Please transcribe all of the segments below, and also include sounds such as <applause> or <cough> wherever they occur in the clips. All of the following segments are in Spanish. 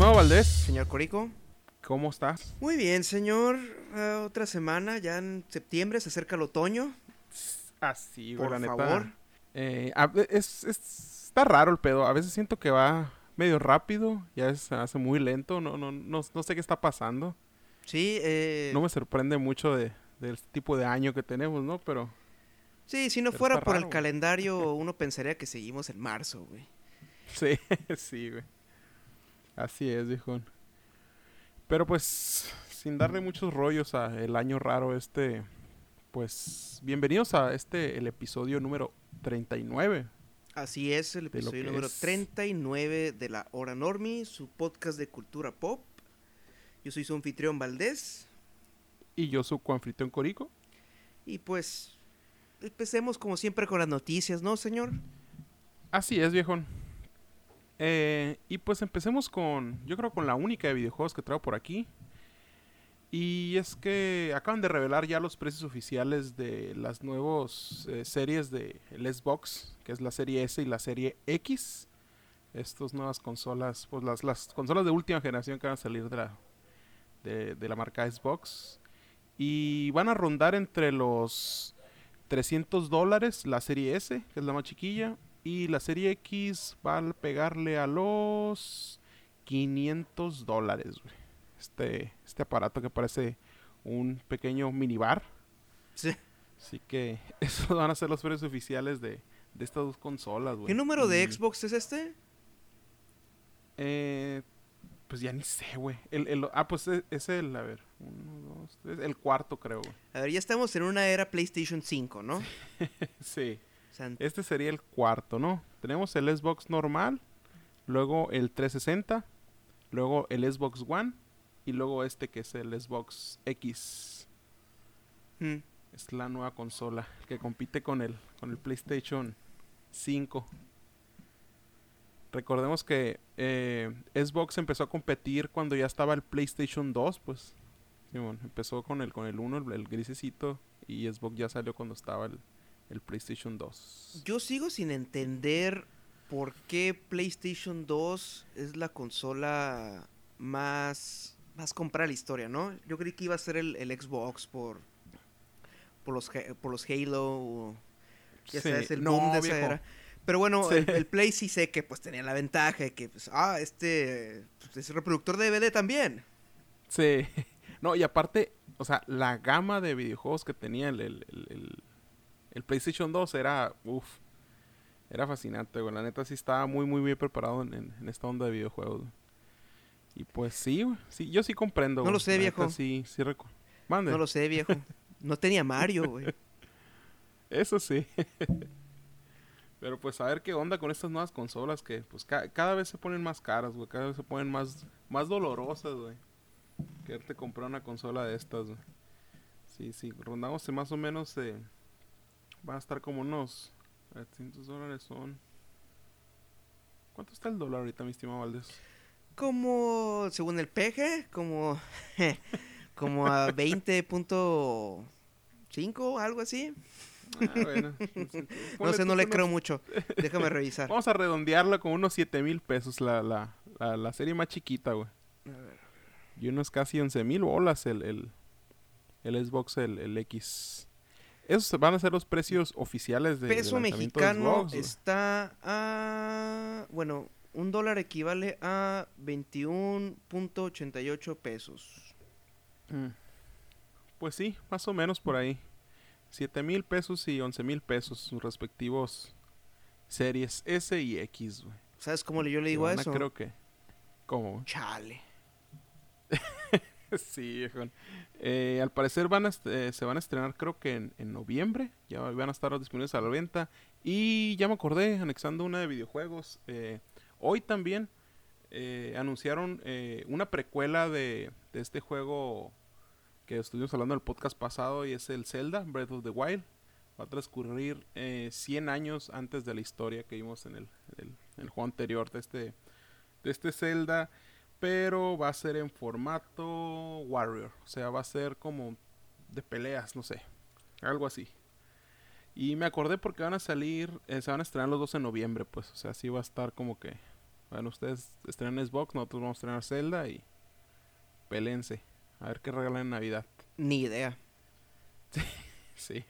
estimado Valdés. Señor Corico. ¿Cómo estás? Muy bien, señor. Uh, otra semana, ya en septiembre, se acerca el otoño. Así, Por la neta. favor. Eh, a ve- es, es- está raro el pedo. A veces siento que va medio rápido y a veces se hace muy lento. No, no, no, no sé qué está pasando. Sí, eh, No me sorprende mucho de, del tipo de año que tenemos, ¿no? Pero sí, si no fuera por raro, el güey. calendario, <laughs> uno pensaría que seguimos en marzo, güey. sí, <laughs> sí, güey. Así es, viejón. Pero pues, sin darle muchos rollos a el año raro este, pues, bienvenidos a este, el episodio número 39. Así es, el episodio número es. 39 de La Hora Normi, su podcast de cultura pop. Yo soy su anfitrión Valdés. Y yo soy Juanfritón Corico. Y pues, empecemos como siempre con las noticias, ¿no, señor? Así es, viejón. Eh, y pues empecemos con, yo creo con la única de videojuegos que traigo por aquí. Y es que acaban de revelar ya los precios oficiales de las nuevas eh, series de Xbox, que es la serie S y la serie X. Estas nuevas consolas, pues las, las consolas de última generación que van a salir de la, de la marca Xbox. Y van a rondar entre los 300 dólares la serie S, que es la más chiquilla. Y la serie X va a pegarle a los 500 dólares, güey. Este, este aparato que parece un pequeño minibar. Sí. Así que <laughs> esos van a ser los precios oficiales de, de estas dos consolas, güey. ¿Qué número de Y, Xbox es este? Eh, pues ya ni sé, güey. El, el- ah, pues es, es el, a ver, uno, dos, tres, el cuarto creo, güey. A ver, ya estamos en una era PlayStation 5, ¿no? <laughs> Sí. Este sería el cuarto, ¿no? Tenemos el Xbox normal, luego el 360, luego el Xbox One y luego este que es el Xbox X. hmm. Es la nueva consola que compite con el, con el PlayStation 5. Recordemos que eh, Xbox empezó a competir cuando ya estaba el PlayStation 2, pues. Empezó con el, con el 1, el, el grisecito, y Xbox ya salió cuando estaba el, el PlayStation 2. Yo sigo sin entender por qué PlayStation 2 es la consola más, más comprada de la historia, ¿no? Yo creí que iba a ser el, el Xbox por, por, los, por los Halo, o ya Sí, sabes, el no, boom de esa era. Pero bueno, Sí. el, el Play sí sé que pues tenía la ventaja de que, pues, ah, este pues, es reproductor de DVD también. Sí. <laughs> No, y aparte, o sea, la gama de videojuegos que tenía el, el, el- el- PlayStation 2 era, uff, era fascinante, güey. La neta sí estaba muy, muy bien preparado en, en- en esta onda de videojuegos. güey. Y pues sí, güey, sí, yo sí comprendo. No lo sé, La neta viejo. Sí, sí recu- Mande. No lo sé, viejo. No tenía Mario, güey. <laughs> Eso sí. <laughs> Pero pues a ver qué onda con estas nuevas consolas que pues ca- cada vez se ponen más caras, güey. Cada vez se ponen más, más dolorosas, güey. Quererte comprar una consola de estas, güey. Sí, sí. Rondamos en más o menos... Eh, van a estar como unos... 300 dólares son... ¿Cuánto está el dólar ahorita, mi estimado Valdés? Como, según el peje, como, <laughs> como a 20.5, algo así. Ah, bueno. <laughs> No sé, no le que creo unos- mucho. <laughs> Déjame revisar. Vamos a redondearla con unos 7 mil pesos, la, la, la, la serie más chiquita, güey. Y unos casi 11 mil bolas el, el, el Xbox, el, el X. Esos van a ser los precios oficiales de Peso de mexicano está a... Bueno, un dólar equivale a 21.88 pesos. Mm. Pues sí, más o menos por ahí. 7 mil pesos y 11 mil pesos, sus respectivos series S y X, güey. ¿Sabes cómo yo le digo a eso? Creo que... ¿Cómo? güey? Chale. <laughs> <laughs> sí. Eh, al parecer eh, se van a estrenar creo que en, en noviembre. Ya van a estar disponibles a la venta. Y ya me acordé, anexando una de videojuegos. eh, hoy también eh, anunciaron una precuela de, de este juego que estuvimos hablando en el podcast pasado y es el Zelda, Breath of the Wild. Va a transcurrir eh, 100 años antes de la historia que vimos en el, el- el juego anterior de este, de este Zelda pero va a ser en formato Warrior. O sea, va a ser como de peleas, no sé. Algo así. Y me acordé porque van a salir, eh, se van a estrenar los dos en noviembre, pues. O sea, sí va a estar como que Bueno, ustedes estrenan Xbox, nosotros vamos a estrenar Zelda y pelense. A ver qué regalan en Navidad. Ni idea. <laughs> Sí.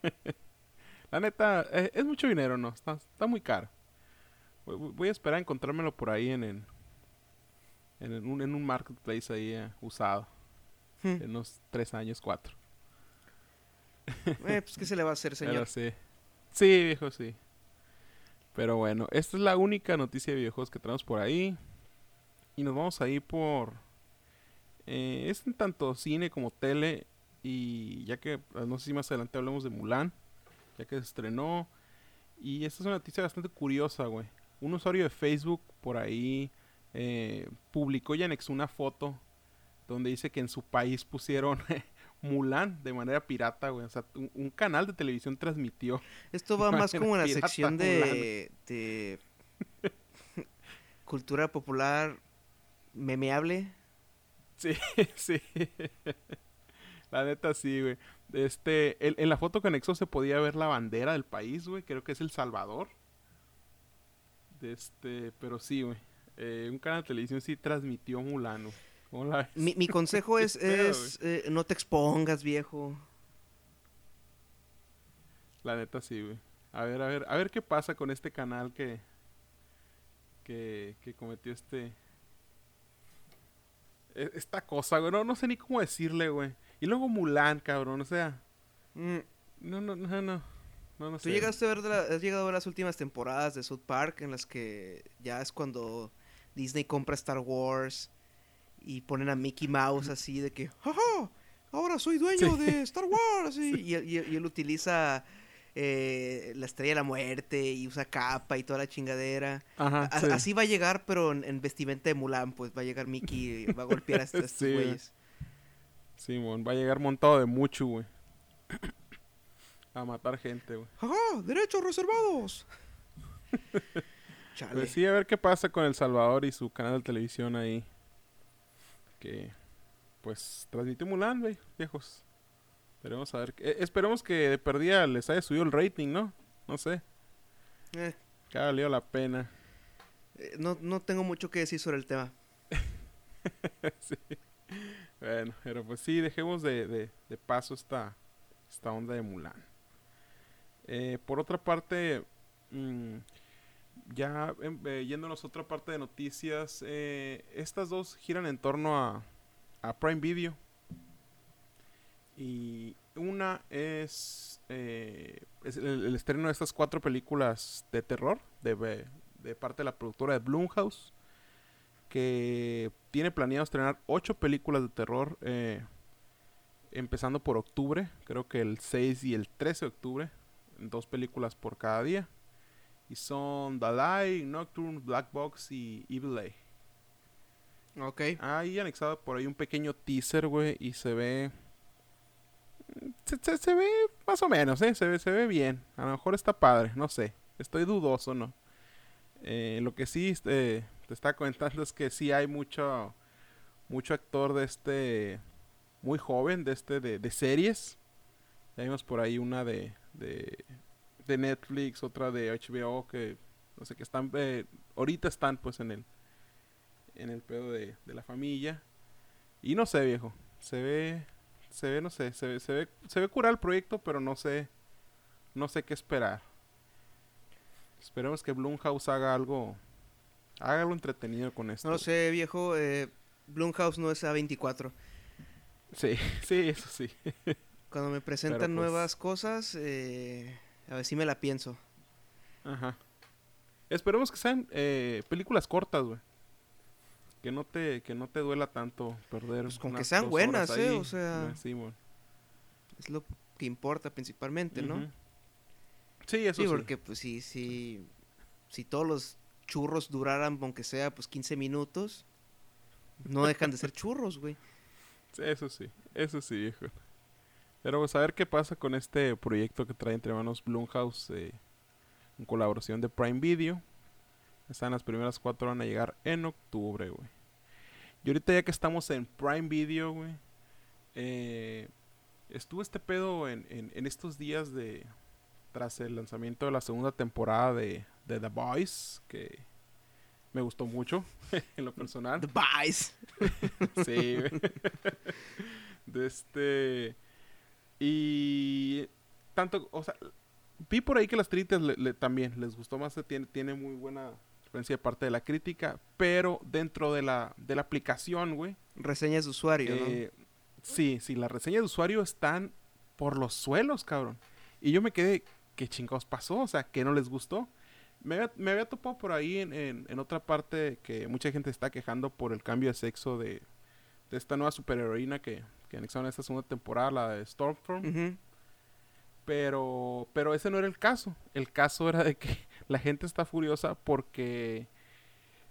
<laughs> La neta, eh, es mucho dinero, ¿no? Está, está muy caro. Voy, voy a esperar a encontrármelo por ahí en, en, en un, en un marketplace ahí eh, usado. Hmm. En unos tres años, cuatro. Eh, pues, ¿qué se le va a hacer, Pero señor? sí. Sí, viejo, sí. Pero bueno, esta es la única noticia de videojuegos que tenemos por ahí. Y nos vamos a ir por... eh, es en tanto cine como tele. Y ya que, eh, no sé si más adelante hablamos de Mulan. Ya que se estrenó. Y esta es una noticia bastante curiosa, güey. Un usuario de Facebook por ahí eh, publicó y anexó una foto donde dice que en su país pusieron <laughs> Mulan de manera pirata, güey. O sea, un, un canal de televisión transmitió. <laughs> Esto va más como en la sección de, de cultura popular memeable. Sí, <laughs> sí. La neta sí, güey. Este, en, en la foto que anexó se podía ver la bandera del país, güey. Creo que es El Salvador. Este, pero sí, güey. Eh, un canal de televisión sí transmitió Mulan, güey. ¿Cómo la ves? Mi, mi <laughs> consejo es, es eh, no te expongas, viejo. La neta sí, güey. A ver, a ver, a ver qué pasa con este canal que que, que cometió este e- esta cosa, güey. No, no sé ni cómo decirle, güey. Y luego Mulan, cabrón, o sea, Mm, no no no no. No, no ¿Tú sé. llegaste a ver de la- has llegado a ver las últimas temporadas de South Park en las que ya es cuando Disney compra Star Wars y ponen a Mickey Mouse así de que, ¡jaja! Ahora soy dueño Sí. de Star Wars. Y, y- y- y él utiliza eh, la estrella de la muerte y usa capa y toda la chingadera. Ajá, A- sí. Así va a llegar, pero en, en vestimenta de Mulan, pues va a llegar Mickey y va a golpear a, est- <laughs> a estos Sí, güey. güeyes. Simón, va a llegar montado de mucho, güey. <clears throat> A matar gente, güey. ¡Jaja! ¡Derechos reservados! <laughs> Chale. Pues sí, a ver qué pasa con El Salvador y su canal de televisión ahí. Que, pues, transmitió Mulan, güey, viejos. Esperemos a ver. eh, esperemos que de perdida les haya subido el rating, ¿no? No sé. Eh, Que ha valido la pena. eh, no, no tengo mucho que decir sobre el tema. <laughs> Sí. Bueno, pero pues sí, dejemos de, de- de paso esta, esta onda de Mulan. Eh, por otra parte, mm, ya em, eh, yéndonos a otra parte de noticias, eh, estas dos giran en torno a, Prime Video. Y una es, eh, el, estreno de estas cuatro películas de terror de, de parte de la productora de Blumhouse que tiene planeado estrenar ocho películas de terror eh, empezando por octubre, creo que el 6 y el 13 de octubre, dos películas por cada día. Y son Lie, Nocturne, Black Box y Evil Eye. Ok. Ahí anexado por ahí un pequeño teaser, güey, y se ve... Se, se- se ve más o menos, ¿eh? Se ve, se ve bien. A lo mejor está padre, no sé. Estoy dudoso, ¿no? Eh, lo que sí este, te está comentando es que sí hay mucho, mucho actor de este... Muy joven, de este, de, de series. Ya vimos por ahí una de, de, de Netflix, otra de HBO, que no sé, que están... eh, ahorita están pues en el en el pedo de, de la familia. Y no sé, viejo. Se ve, se ve, no sé, se ve, se ve, se ve curar el proyecto, pero no sé, no sé qué esperar. Esperemos que Blumhouse haga algo, haga algo entretenido con esto. No lo sé, viejo. Eh, Blumhouse no es A24. Sí, <laughs> sí, eso sí. Cuando me presentan pues- nuevas cosas, eh, a ver si me la pienso. Ajá. Esperemos que sean eh, películas cortas, güey. Que no te, que no te duela tanto perder. Pues con que sean buenas, ¿eh? ahí. O sea- sí. Es lo que importa principalmente, ¿no? Sí, eso Sí, sí. porque pues si, si, si todos los churros duraran, aunque sea pues 15 minutos, no dejan de ser churros, güey. <laughs> Sí, Eso sí, eso sí, viejo. Pero pues a ver qué pasa con este proyecto que trae entre manos Blumhouse eh, en colaboración de Prime Video. Están las primeras cuatro, van a llegar en octubre, güey. Y ahorita ya que estamos en Prime Video, güey, eh, estuvo este pedo en, en, en estos días de... Tras el lanzamiento de la segunda temporada de, de The Boys, que Me gustó mucho, <laughs> en lo personal. The Vice. <laughs> sí, güey. De este. Y. Tanto, o sea, vi por ahí que las críticas le- le- también les gustó más. Tiene, tiene muy buena referencia de parte de la crítica. Pero dentro de la, de la aplicación, güey. Reseñas de usuario, eh, Sí, sí, las reseñas de usuario están por los suelos, cabrón. Y yo me quedé, ¿qué chingados pasó? O sea, ¿qué no les gustó? Me había, me había topado por ahí en, en- en otra parte que mucha gente está quejando por el cambio de sexo de, de esta nueva superheroína que, que anexaron esta segunda temporada, la de Stormfront. Pero, pero ese no era el caso. El caso era de que <laughs> la gente está furiosa porque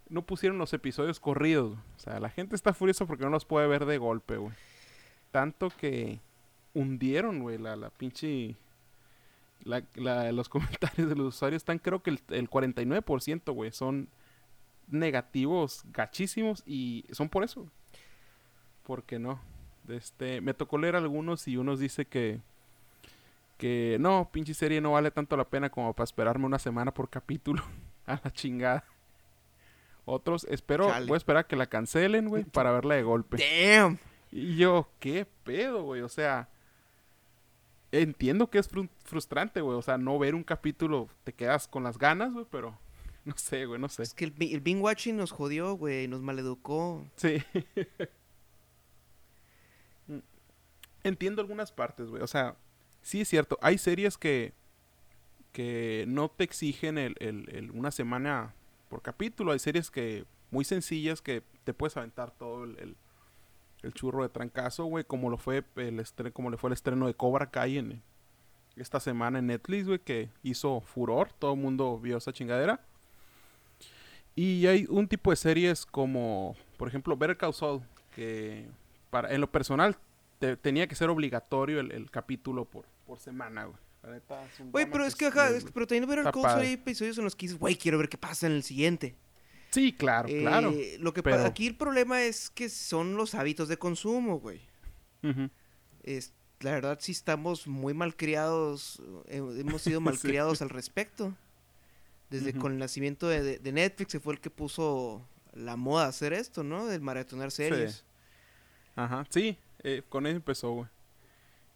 no pusieron los episodios corridos. O sea, la gente está furiosa porque no los puede ver de golpe, güey. Tanto que hundieron, güey, la, la pinche... La, la- los <laughs> comentarios de los usuarios están, creo que el, el 49%, güey, son negativos gachísimos y son por eso. Porque no. Este, me tocó leer algunos y unos dice que que no, pinche serie no vale tanto la pena como para esperarme una semana por capítulo. <laughs> A la chingada. Otros, espero, Chale. voy a esperar a que la cancelen, güey, <laughs> para verla de golpe. Damn. Y yo, ¿qué pedo, güey? O sea, entiendo que es fru- frustrante, güey. O sea, no ver un capítulo, te quedas con las ganas, güey, pero <laughs> no sé, güey, no sé. Es que el, el binge watching nos jodió, güey, nos maleducó. Sí. Entiendo algunas partes, güey. O sea, sí es cierto. Hay series que, que no te exigen el, el- una semana por capítulo. Hay series que muy sencillas que te puedes aventar todo el, el- churro de trancazo, güey. Como lo fue el como le fue el estreno de Cobra Kai en esta semana en Netflix, güey, que hizo furor. Todo el mundo vio esa chingadera. Y hay un tipo de series como, por ejemplo, Better Call Saul, que para, en lo personal te- tenía que ser obligatorio el, el capítulo por, por semana, güey. Güey, pero es que, sí, ajá, es pero también ver el Cold hay episodios en los que dices, güey, quiero ver qué pasa en el siguiente. Sí, claro, claro. Eh, Lo que pero- pasa, aquí el problema es que son los hábitos de consumo, güey. Es, la verdad, sí estamos muy malcriados, eh, hemos sido <laughs> malcriados al respecto. Desde con el nacimiento de, de- de Netflix, se fue el que puso la moda a hacer esto, ¿no? Del maratonar series. Ajá, sí, eh, con eso empezó, güey.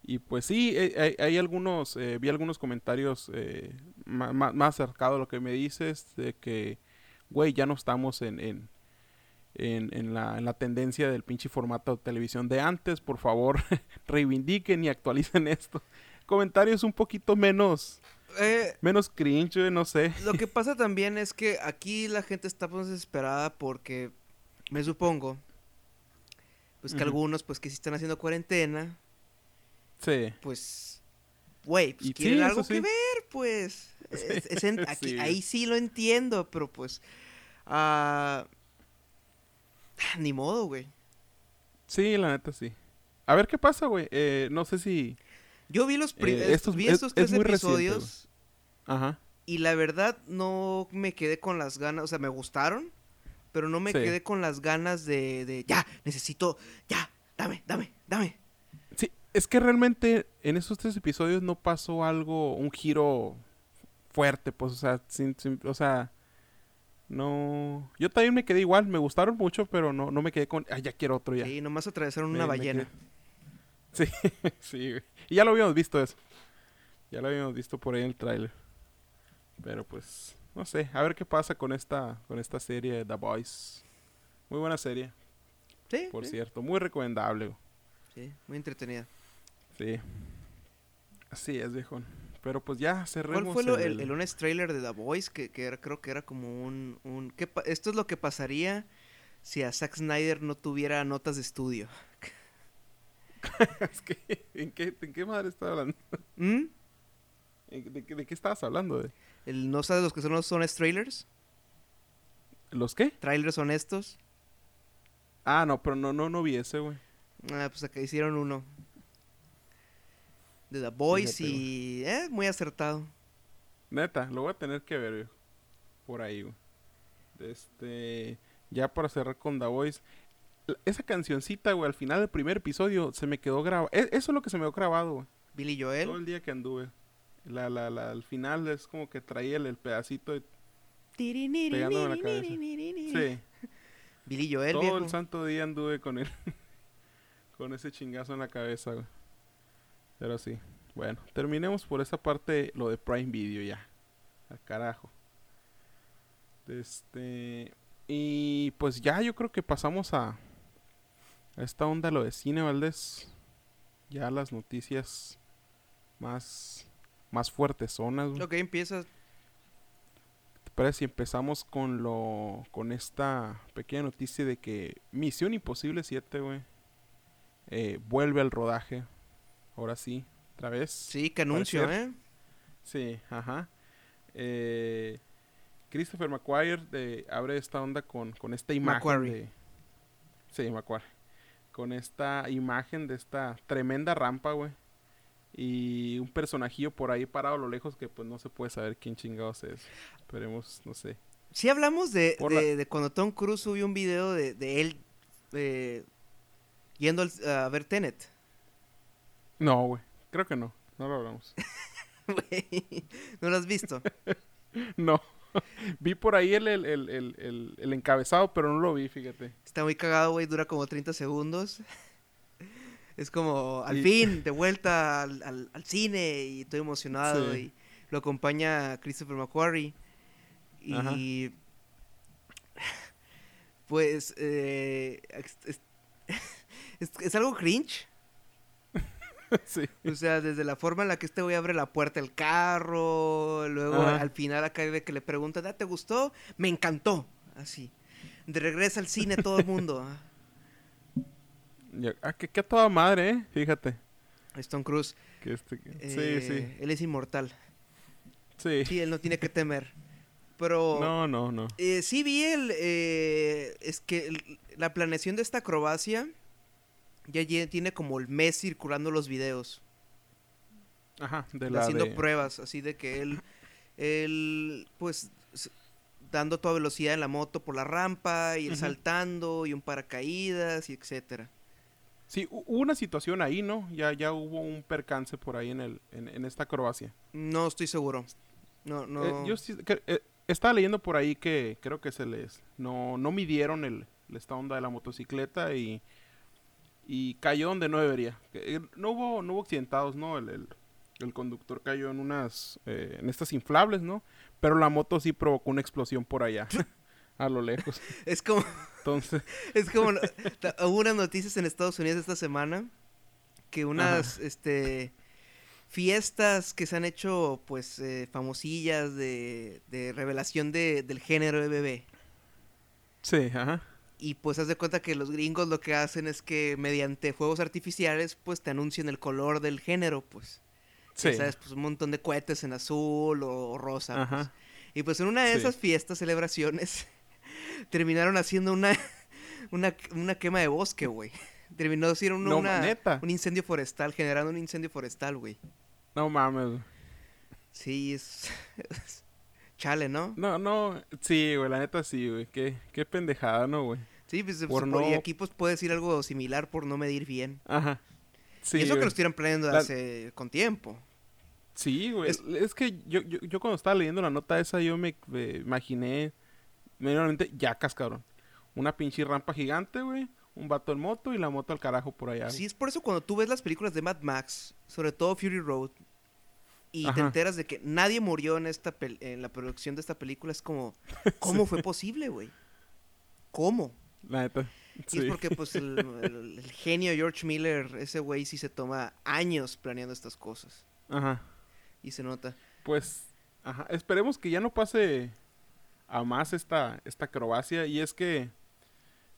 Y pues sí, eh, hay, hay algunos, eh, vi algunos comentarios eh, ma- más acercados a lo que me dices, de que, güey, ya no estamos en, en, en, en la, en la tendencia del pinche formato de televisión de antes, por favor, <laughs> reivindiquen y actualicen esto. Comentarios un poquito menos, Eh, menos cringe, güey, no sé. Lo que <laughs> pasa también es que aquí la gente está desesperada porque me supongo pues que algunos pues que sí están haciendo cuarentena, Sí, pues güey, pues quieren sí, algo sí. que ver, pues. <laughs> Sí, Es- es en- <laughs> aquí- sí. ahí sí lo entiendo, pero pues ah, ni modo, güey. sí, la neta sí. A ver qué pasa, güey. Eh, no sé si... Yo vi los Eh, estos- vi es- estos es tres muy reciente, episodios Ajá. y la verdad no me quedé con las ganas, o sea, me gustaron, pero no me Sí. quedé con las ganas de, de ya, necesito, ya, dame, dame, dame. Sí, es que realmente en esos tres episodios no pasó algo, un giro fuerte, pues, o sea, sin, sin- o sea, no... Yo también me quedé igual, me gustaron mucho, pero no, no me quedé con, ay, ya quiero otro ya. Sí, nomás atravesaron Me- una me ballena. <laughs> Sí, sí, güey. Y ya lo habíamos visto eso. Ya lo habíamos visto por ahí en el tráiler. Pero pues, no sé, a ver qué pasa con esta, con esta serie de The Boys. Muy buena serie, Sí, por sí, cierto, muy recomendable. sí, muy entretenida. Sí. Así es, viejón. Pero pues ya cerremos. ¿Cuál fue lo- el, el honest trailer de The Voice? Que, que era, creo que era como un... un ¿qué esto es lo que pasaría si a Zack Snyder no tuviera notas de estudio. <laughs> es que, ¿en qué, ¿en qué madre estaba hablando? ¿Mm? ¿En- ¿De, qué- de qué estabas hablando? De? El, ¿No sabes los que son los honest trailers? ¿Los qué? Trailers honestos. Ah, no, pero no, no, no vi ese, güey. Ah, pues acá hicieron uno. De The Voice Fíjate, y... Eh, muy acertado. Neta, lo voy a tener que ver, viejo. Por ahí, güey. Este. Ya para cerrar con The Voice. Esa cancioncita, güey, al final del primer episodio se me quedó grabado. Eso es lo que se me quedó grabado, güey. Billy Todo Joel. el día que anduve. La, la, la, al final es como que traía el, el pedacito de, Pegándome la cabeza. Sí. <laughs> Billy Joel, Todo viejo. el santo día anduve con él. <laughs> con ese chingazo en la cabeza, güey. Pero sí. Bueno, terminemos por esa parte lo de Prime Video ya. Al carajo. Este. Y pues ya yo creo que pasamos a. A esta onda lo de cine, Valdés. Ya las noticias más. Más fuertes zonas, güey. Ok, empieza. ¿Te parece si empezamos con lo con esta pequeña noticia de que Misión Imposible 7, güey, eh, vuelve al rodaje? Ahora sí, otra vez. Sí, que anuncio, Parecer. ¿eh? Sí, ajá. Eh, Christopher McQuarrie de- abre esta onda con, con esta imagen de... Sí, McQuarrie. Con esta imagen de esta tremenda rampa, güey. Y un personajillo por ahí parado a lo lejos que pues no se puede saber quién chingados es. Esperemos, no sé. Sí hablamos de, la- de, de cuando Tom Cruise subió un video de, de él eh, yendo al- a ver Tenet. No, güey. Creo que no. No lo hablamos. <laughs> ¿No lo has visto? <laughs> no. <laughs> vi por ahí el, el, el, el, el- el encabezado, pero no lo vi, fíjate. Está muy cagado, güey, dura como 30 segundos. Es como, al Y- fin, de vuelta al, al- al cine y estoy emocionado. Sí. Y lo acompaña Christopher McQuarrie. Ajá. Y. <sighs> Pues. eh, es, es- <laughs> es- es algo cringe. <laughs> sí. O sea, desde la forma en la que este güey abre la puerta del carro, luego Ajá. al final acá de que le pregunta, "Ah, ¿te gustó? Me encantó. Así. De regreso al cine todo el mundo. <laughs> ah. Ah, que, que a toda madre, ¿eh? Fíjate. Stone Cruz. Que este, que- eh, sí, sí. Él es inmortal. Sí. Sí, él no tiene que temer. Pero No, no, no. eh, sí vi el... eh, es que el- la planeación de esta acrobacia ya tiene como el mes circulando los videos. Ajá, de la haciendo de... pruebas, así de que él, él, pues, dando toda velocidad en la moto por la rampa, y él saltando, y un paracaídas, y etcétera. Sí, hu- hubo una situación ahí, ¿no? Ya, ya hubo un percance por ahí en, el, en, en esta acrobacia. No estoy seguro. No, no. Eh, yo sí, que- eh, estaba leyendo por ahí que creo que se les... No, no midieron el, esta onda de la motocicleta y... Y cayó donde no debería. Eh, No hubo, no hubo accidentados, ¿no? El, el, el conductor cayó en unas... eh, en estas inflables, ¿no? Pero la moto sí provocó una explosión por allá. <laughs> a lo lejos. <laughs> Es como, Entonces... <laughs> es como, hubo unas noticias en Estados Unidos esta semana que unas, este, fiestas que se han hecho, pues, eh, famosillas de, de revelación de, del género de bebé. Sí, ajá. Y pues haz de cuenta que los gringos lo que hacen es que mediante fuegos artificiales pues te anuncian el color del género, pues. Ya Sí. sabes, pues un montón de cohetes en azul o, o rosa. pues. Ajá. Y pues en una de Sí. esas fiestas, celebraciones, terminaron haciendo una, <laughs> una, una quema de bosque, güey. Terminó siendo una, No, una- un incendio forestal, generando un incendio forestal, güey. No mames. Sí, es... Chale, ¿no? No, no. Sí, güey, la neta sí, güey. Qué, qué pendejada, ¿no, güey? Sí, pues, Por pues, y no- aquí pues puede decir algo similar por no medir bien. Ajá. Sí, y eso que lo estuvieron planeando La- hace con tiempo. Sí, güey. Es- Es, que yo, yo, yo cuando estaba leyendo la nota esa, yo me, me imaginé, medianamente, yacas, cabrón. Una pinche rampa gigante, güey. Un vato en moto y la moto al carajo por allá. Sí, es por eso cuando tú ves las películas de Mad Max, sobre todo Fury Road, y te enteras de que nadie murió en esta pel- en la producción de esta película, es como, <laughs> ¿cómo fue posible, güey? ¿Cómo? La neta. Y Sí. es porque pues el, el- el genio George Miller, ese güey sí se toma años planeando estas cosas. Ajá. Y se nota. Pues, ajá, esperemos que ya no pase a más esta, esta acrobacia. Y es que,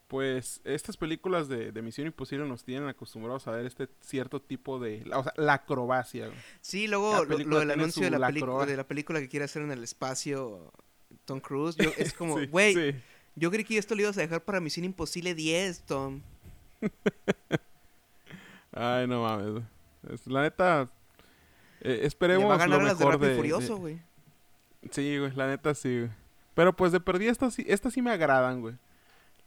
pues, estas películas de, de Misión Imposible nos tienen acostumbrados a ver este cierto tipo de... la- o sea, la acrobacia. Sí, luego lo, del anuncio de la, de la película que quiere hacer en el espacio Tom Cruise, yo- es <laughs> como, güey, sí. yo creí que esto lo ibas a dejar para Misión Imposible 10, Tom. <laughs> Ay, no mames. Es- la neta, eh, Le esperemos va a ganar lo las de mejor y de- Furioso, de- güey. Sí, güey, la neta sí, güey. Pero pues de perdida estas sí, estas sí me agradan, güey.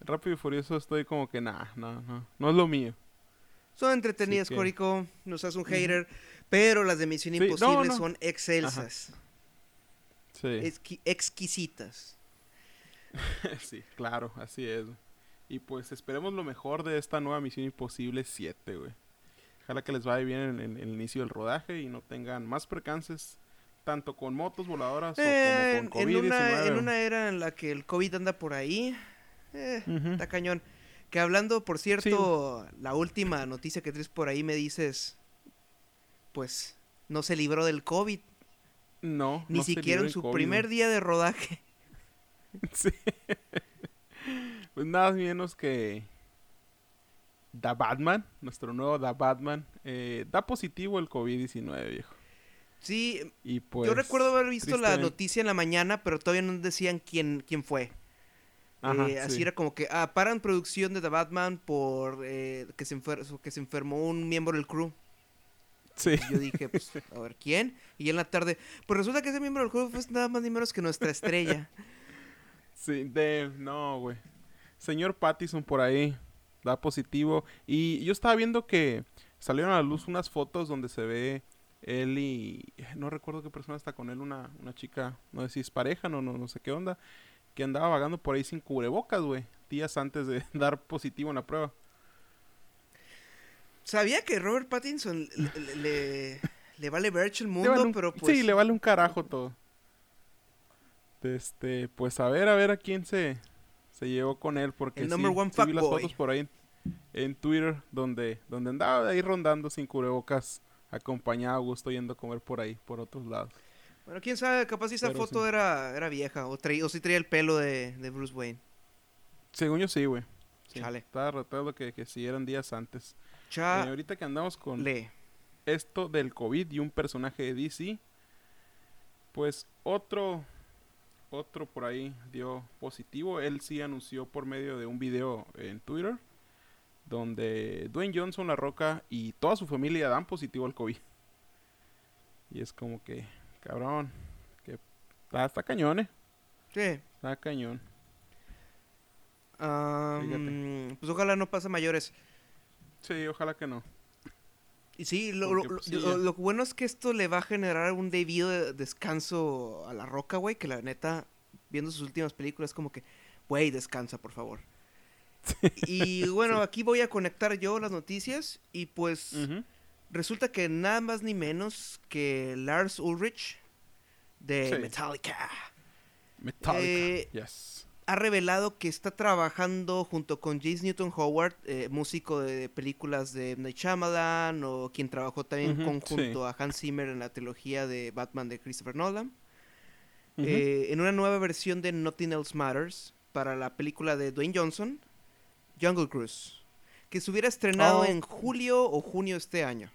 Rápido y Furioso estoy como que, nah, no, no, no es lo mío. Son entretenidas, que- Corico. No seas un hater. Pero las de Misión Sí, Imposible no. son excelsas. Sí. exqui- exquisitas. <laughs> sí, claro, así es. Y pues esperemos lo mejor de esta nueva Misión Imposible 7, güey. Ojalá que les vaya bien en, el inicio del rodaje y no tengan más percances, tanto con motos voladoras o como con COVID-19. En una, en una era en la que el COVID anda por ahí, eh, está cañón. Que hablando, por cierto, la última noticia que traes por ahí me dices, pues, no se libró del COVID. No. Ni siquiera en su primer día de rodaje. <laughs> Sí. pues nada menos que The Batman, nuestro nuevo The Batman, eh, da positivo el COVID-19, viejo. Sí, y pues, yo recuerdo haber visto la noticia en la mañana, pero todavía no decían quién, quién fue. Eh, así era como que, ah, paran producción de The Batman por eh, que, se que se enfermó un miembro del crew. Sí. Y yo dije, pues, <laughs> a ver, ¿quién? Y en la tarde, pues resulta que ese miembro del crew fue nada más ni menos que nuestra estrella. <laughs> sí, de, no, güey. Señor Pattison por ahí, da positivo. Y yo estaba viendo que salieron a la luz unas fotos donde se ve él y no recuerdo qué persona está con él, una, una chica, no sé si es pareja, no, no, no sé qué onda, que andaba vagando por ahí sin cubrebocas, güey, días antes de <laughs> dar positivo en la prueba. Sabía que Robert Pattinson le, le, vale verch el mundo, pero pues... Sí, le vale un carajo todo. Este, pues a ver, a ver a quién se, se llevó con él, porque el number one sí vi las fotos por ahí en, Twitter donde, donde andaba ahí rondando sin cubrebocas, acompañado a gusto yendo a comer por ahí, por otros lados. Bueno, quién sabe, capaz si esa foto era, era vieja o, traía, o si traía el pelo de, Bruce Wayne. Según yo sí, güey. Chale. Estaba retado que, que si eran días antes. Cha eh, ahorita que andamos con esto del COVID y un personaje de DC, pues otro, otro por ahí dio positivo. Él sí anunció por medio de un video en Twitter donde Dwayne Johnson, La Roca y toda su familia dan positivo al COVID. Y es como que Cabrón. Que está, cañón, eh. Sí. Está cañón. pues ojalá no pase mayores. Sí, ojalá que no. Y sí, pues, lo, bueno es que esto le va a generar un debido descanso a la roca, güey, que la neta, viendo sus últimas películas, como que, güey, descansa, por favor. Y <laughs> bueno, aquí voy a conectar yo las noticias y pues resulta que nada más ni menos que Lars Ulrich de Metallica. Metallica, eh, yes. Ha revelado que está trabajando junto con James Newton Howard, eh, músico de películas de Night Shyamalan, o quien trabajó también conjunto a Hans Zimmer en la trilogía de Batman de Christopher Nolan, eh, en una nueva versión de Nothing Else Matters para la película de Dwayne Johnson, Jungle Cruise, que se hubiera estrenado oh. en julio o junio de este año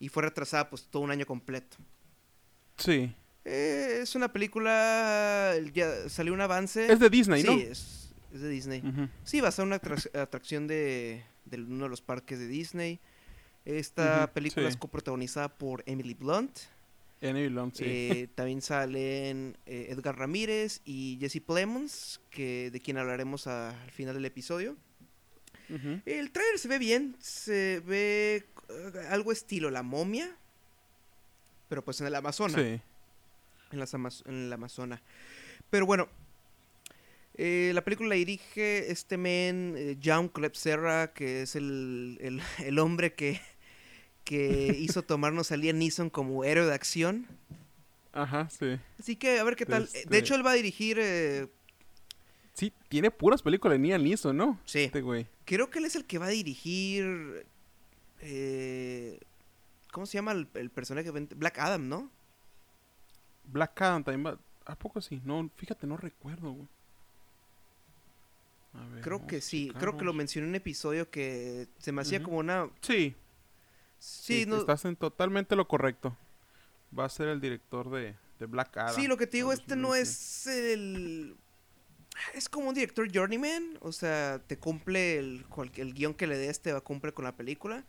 y fue retrasada pues todo un año completo. Sí. Eh, es una película, ya salió un avance. Es de Disney, ¿no? Sí, es, de Disney. Sí, va a ser una <coughs> atracción de, uno de los parques de Disney. Esta película es coprotagonizada por Emily Blunt. Blunt, sí. Eh, también salen eh, Edgar Ramírez y Jesse Plemons, que, de quien hablaremos al final del episodio. El trailer se ve bien, se ve algo estilo La Momia, pero pues en el Amazonas. Sí. En, las en el Amazonas. Pero bueno, eh, la película la dirige este men, John Serra, que es el, el, hombre que, que hizo tomarnos a Liam Neeson como héroe de acción. Ajá, sí. Así que a ver qué tal. De este hecho, él va a dirigir... Eh, sí, tiene puras películas de Liam Neeson, ¿no? Sí. Este güey. Creo que él es el que va a dirigir eh, ¿Cómo se llama el, personaje? Black Adam, ¿no? Black Adam también va. ¿A poco sí? No, fíjate, no recuerdo, creo que sí, creo que lo mencioné en un episodio que se me hacía como una... Sí. Sí, estás en totalmente lo correcto. Va a ser el director de, Black Adam. Sí, lo que te digo, este no es el... Es como un director journeyman, o sea, te cumple el, el guion que le des, te va a cumplir con la película.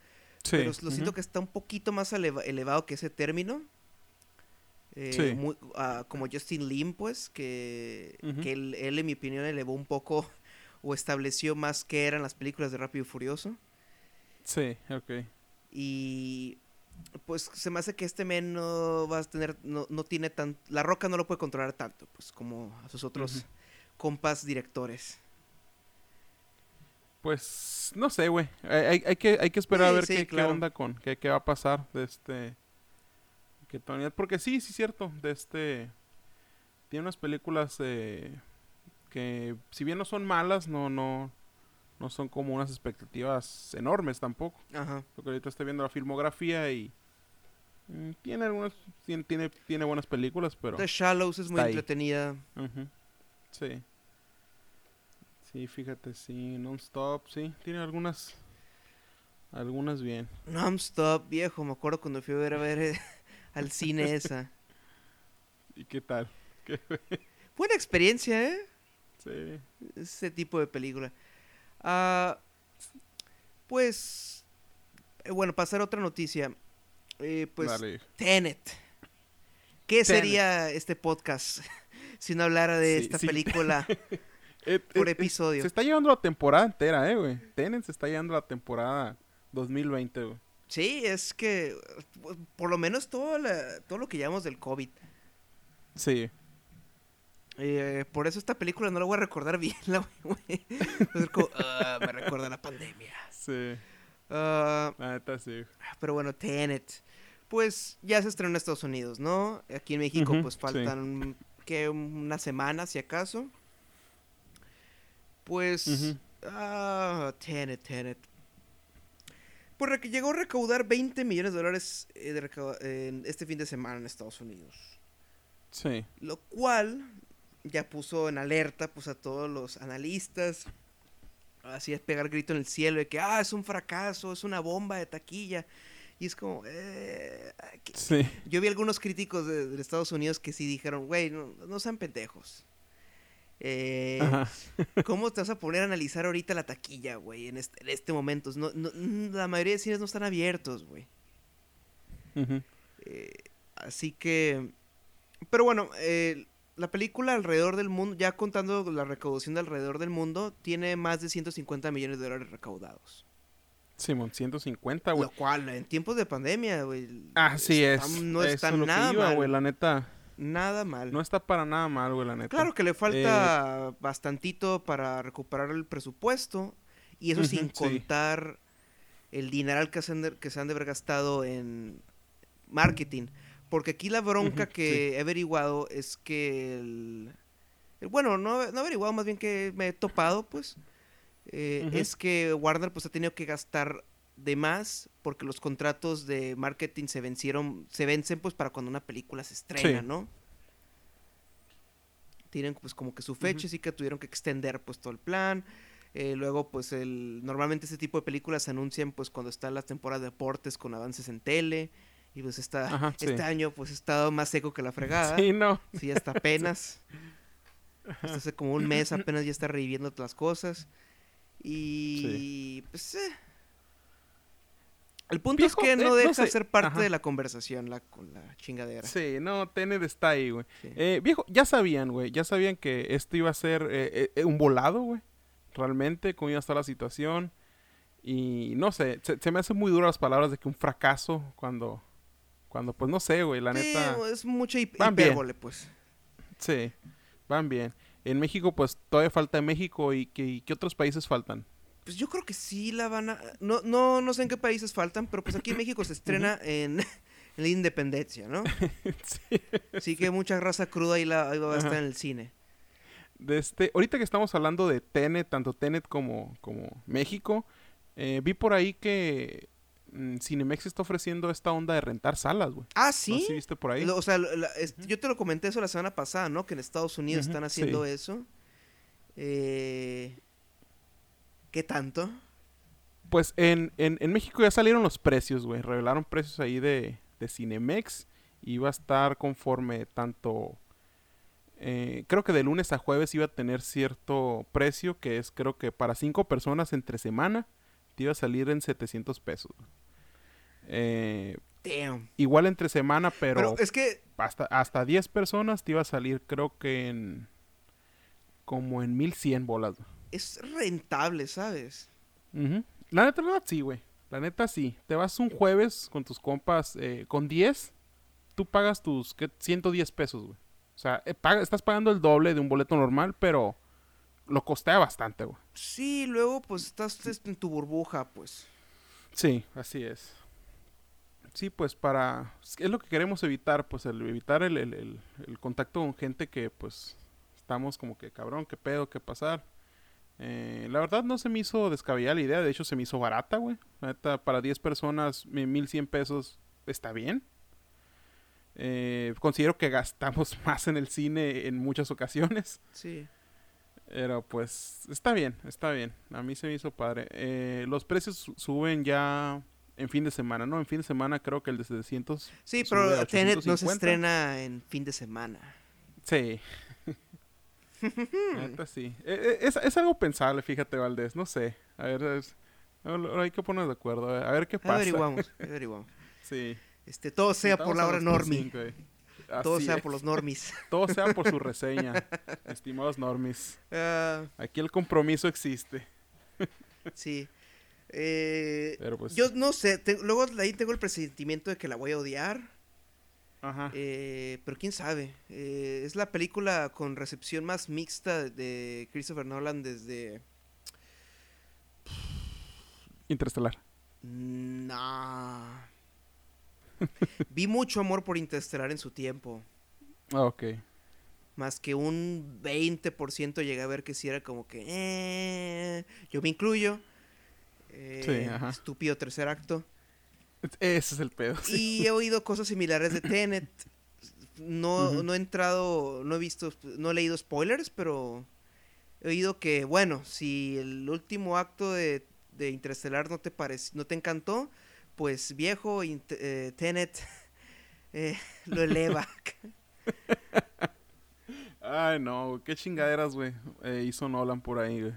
Pero lo siento que está un poquito más elevado que ese término. Eh, ah, como Justin Lin, pues, que, él, en mi opinión, elevó un poco <laughs> o estableció más que eran las películas de Rápido y Furioso. Sí, ok. Y pues se me hace que este men no va a tener, no, no tiene tan, la roca no lo puede controlar tanto, pues como a sus otros compas directores? Pues no sé, güey. Hay, hay- hay que, hay que esperar a ver sí, qué, qué onda con, qué, qué va a pasar de este... Que Tony, porque sí, sí, cierto, de este... Tiene unas películas eh, que, si bien no son malas, no, no, no son como unas expectativas enormes tampoco. Ajá. Porque ahorita estoy viendo la filmografía y... mm, tiene algunas... Tiene, tiene, tiene buenas películas, pero... The Shallows es muy ahí. entretenida. Sí. Sí, fíjate, sí, non-stop, sí, tiene algunas, algunas bien. Non-stop, viejo. Me acuerdo cuando fui a ver, a ver eh, <laughs> al cine esa. <laughs> ¿Y qué tal? <laughs> ¿Qué- Buena experiencia, ¿eh? Sí. Ese tipo de película. Ah, pues, eh, bueno, pasar a otra noticia. Eh, pues, Dale. Tenet. ¿Qué Tenet. sería este podcast <laughs> si no hablara de Sí, esta sí. película <laughs> Eh, por episodio? se está llevando la temporada entera, eh, güey. Tenet se está llevando la temporada 2020, güey. Sí, es que por lo menos todo, la- todo lo que llamamos del COVID. Sí. Eh, por eso esta película no la voy a recordar bien, <laughs> la güey. "Ah, me recuerda a la pandemia. Sí. Ah, neta sí. pero bueno, Tenet. Pues ya se estrenó en Estados Unidos, ¿no? Aquí en México pues sí. faltan, que Una semana si acaso. Pues... Ujú. Ah, Tenet, Tenet. Pues rec- llegó a recaudar 20 millones de dólares eh, de este fin de semana en Estados Unidos. Sí. Lo cual ya puso en alerta pues a todos los analistas. Así es pegar grito en el cielo de que, ah, es un fracaso, es una bomba de taquilla. Y es como, eh, que- Sí. yo vi algunos críticos de, de Estados Unidos que sí dijeron, güey, no, no sean pendejos. Eh. <laughs> ¿Cómo te vas a poner a analizar ahorita la taquilla, güey, en este, en este momento? No, no- la mayoría de cines no están abiertos, güey. Eh, así que... Pero bueno, eh, la película alrededor del mundo, ya contando la recaudación de alrededor del mundo, tiene más de 150 millones de dólares recaudados. Simón, 150, güey. Lo cual, en tiempos de pandemia, güey... Así está- es. No está nada iba, mal. la neta. Nada mal. No está para nada mal, güey, la neta. Claro que le Eh, falta bastantito para recuperar el presupuesto. Y eso sin sí. contar el dineral que se, han de, que se han de haber gastado en marketing. Porque aquí la bronca que he averiguado es que el... el- bueno, no, no he averiguado, más bien que me he topado, pues. eh. Es que Warner pues ha tenido que gastar de más porque los contratos de marketing se vencieron, se vencen pues para cuando una película se estrena, Sí. ¿no? Tienen pues como que su fecha, Ujú. así que tuvieron que extender pues todo el plan. Eh, luego pues el normalmente este tipo de películas se anuncian pues cuando están las temporadas de deportes con avances en tele y pues está Ajá, sí. este año pues ha estado más seco que la fregada. Sí, no. Sí, hasta apenas. <laughs> Hasta hace como un mes apenas ya está reviviendo las cosas. Y pues eh. El punto es que eh, no no deja sé. ser parte Ajá. de la conversación la, con la chingadera. Sí, no, Tenet está ahí, güey. Sí. Eh, viejo, ya sabían, güey. Ya sabían que esto iba a ser eh, eh, un volado, güey. Realmente, cómo iba a estar la situación. Y no sé, se, se me hacen muy duras las palabras de que un fracaso cuando, cuando pues no sé, güey, la Sí, neta. es mucha hip- Van bien. hipérbole, pues. Sí, van bien. En México, pues todavía falta México y que, y ¿qué otros países faltan? Pues yo creo que sí la van a... No, no, no sé en qué países faltan, pero pues aquí en México se estrena en, en <laughs> la Independencia, ¿no? <laughs> sí. Así que mucha raza cruda ahí, la, ahí va a estar Ajá. en el cine. De este, ahorita que estamos hablando de Tenet, tanto Tenet como, como México, eh, vi por ahí que Cinemex está ofreciendo esta onda de rentar salas, güey. Ah, No sé ¿sí? si viste por ahí. Lo- o sea, lo- la- es- yo te lo comenté eso la semana pasada, ¿no? Que en Estados Unidos están haciendo sí. eso. Eh, ¿Qué tanto? Pues en, en, en México ya salieron los precios, güey. Revelaron precios ahí de, de Cinemex. Y va a estar conforme tanto... eh, creo que de lunes a jueves iba a tener cierto precio, que es creo que para cinco personas entre semana te iba a salir en 700 pesos. Eh, Damn. igual entre semana, pero, Pero es que, hasta, hasta 10 personas te iba a salir creo que en... Como en 1100 bolas. es rentable, ¿sabes? La neta, la verdad, sí, güey. La neta, sí. Te vas un jueves con tus compas eh, con 10, tú pagas tus ¿qué? 110 pesos, güey. O sea, eh, estás pagando el doble de un boleto normal, pero lo costea bastante, güey. Sí, luego pues estás este, en tu burbuja, pues. Sí, así es. Sí, pues para... Es lo que queremos evitar, pues el evitar el, el, el, el contacto con gente que pues estamos como que cabrón, qué pedo, qué pasar. Eh, la verdad no se me hizo descabellada la idea, de hecho se me hizo barata, güey. Para 10 personas, mi- 1100 pesos está bien. Eh, considero que gastamos <laughs> más en el cine en muchas ocasiones. Sí. Pero pues está bien, está bien. A mí se me hizo padre. Eh, los precios su- suben ya en fin de semana, ¿no? En fin de semana creo que el de 700. Sí, pero Tenet no se 850. estrena en fin de semana. Sí. <laughs> Neta, sí. Eh, eh, es, es algo pensable, fíjate, Valdés. No sé. A ver, es- hay que ponernos de acuerdo. A ver, qué pasa. Averiguamos, <laughs> averiguamos. Sí. Este, todo sea por la hora normie. 3:05, güey. Todo sea es. por los normies. <laughs> Todo sea por su reseña, estimados normis. Ah, Aquí el compromiso existe. sí. Eh, Pero pues. yo no sé, te- luego de ahí tengo el presentimiento de que la voy a odiar. Ajá. eh, pero quién sabe. Eh, es la película con recepción más mixta de Christopher Nolan desde. Interestelar. Nah. <laughs> Vi mucho amor por Interstellar en su tiempo. Ah, ok. Más que un 20% llegué a ver que sí era como que... eh, yo me incluyo. Eh, Sí. Estúpido tercer acto. Ese es el pedo. sí. Y he oído cosas similares de Tenet. No, no he entrado, no he visto, no he leído spoilers, pero he oído que, bueno, si el último acto de, de Interestelar no te parece, no te encantó, pues viejo eh, Tenet <laughs> eh, lo eleva. <laughs> Ay, no, qué chingaderas, güey. eh, hizo Nolan por ahí, güey.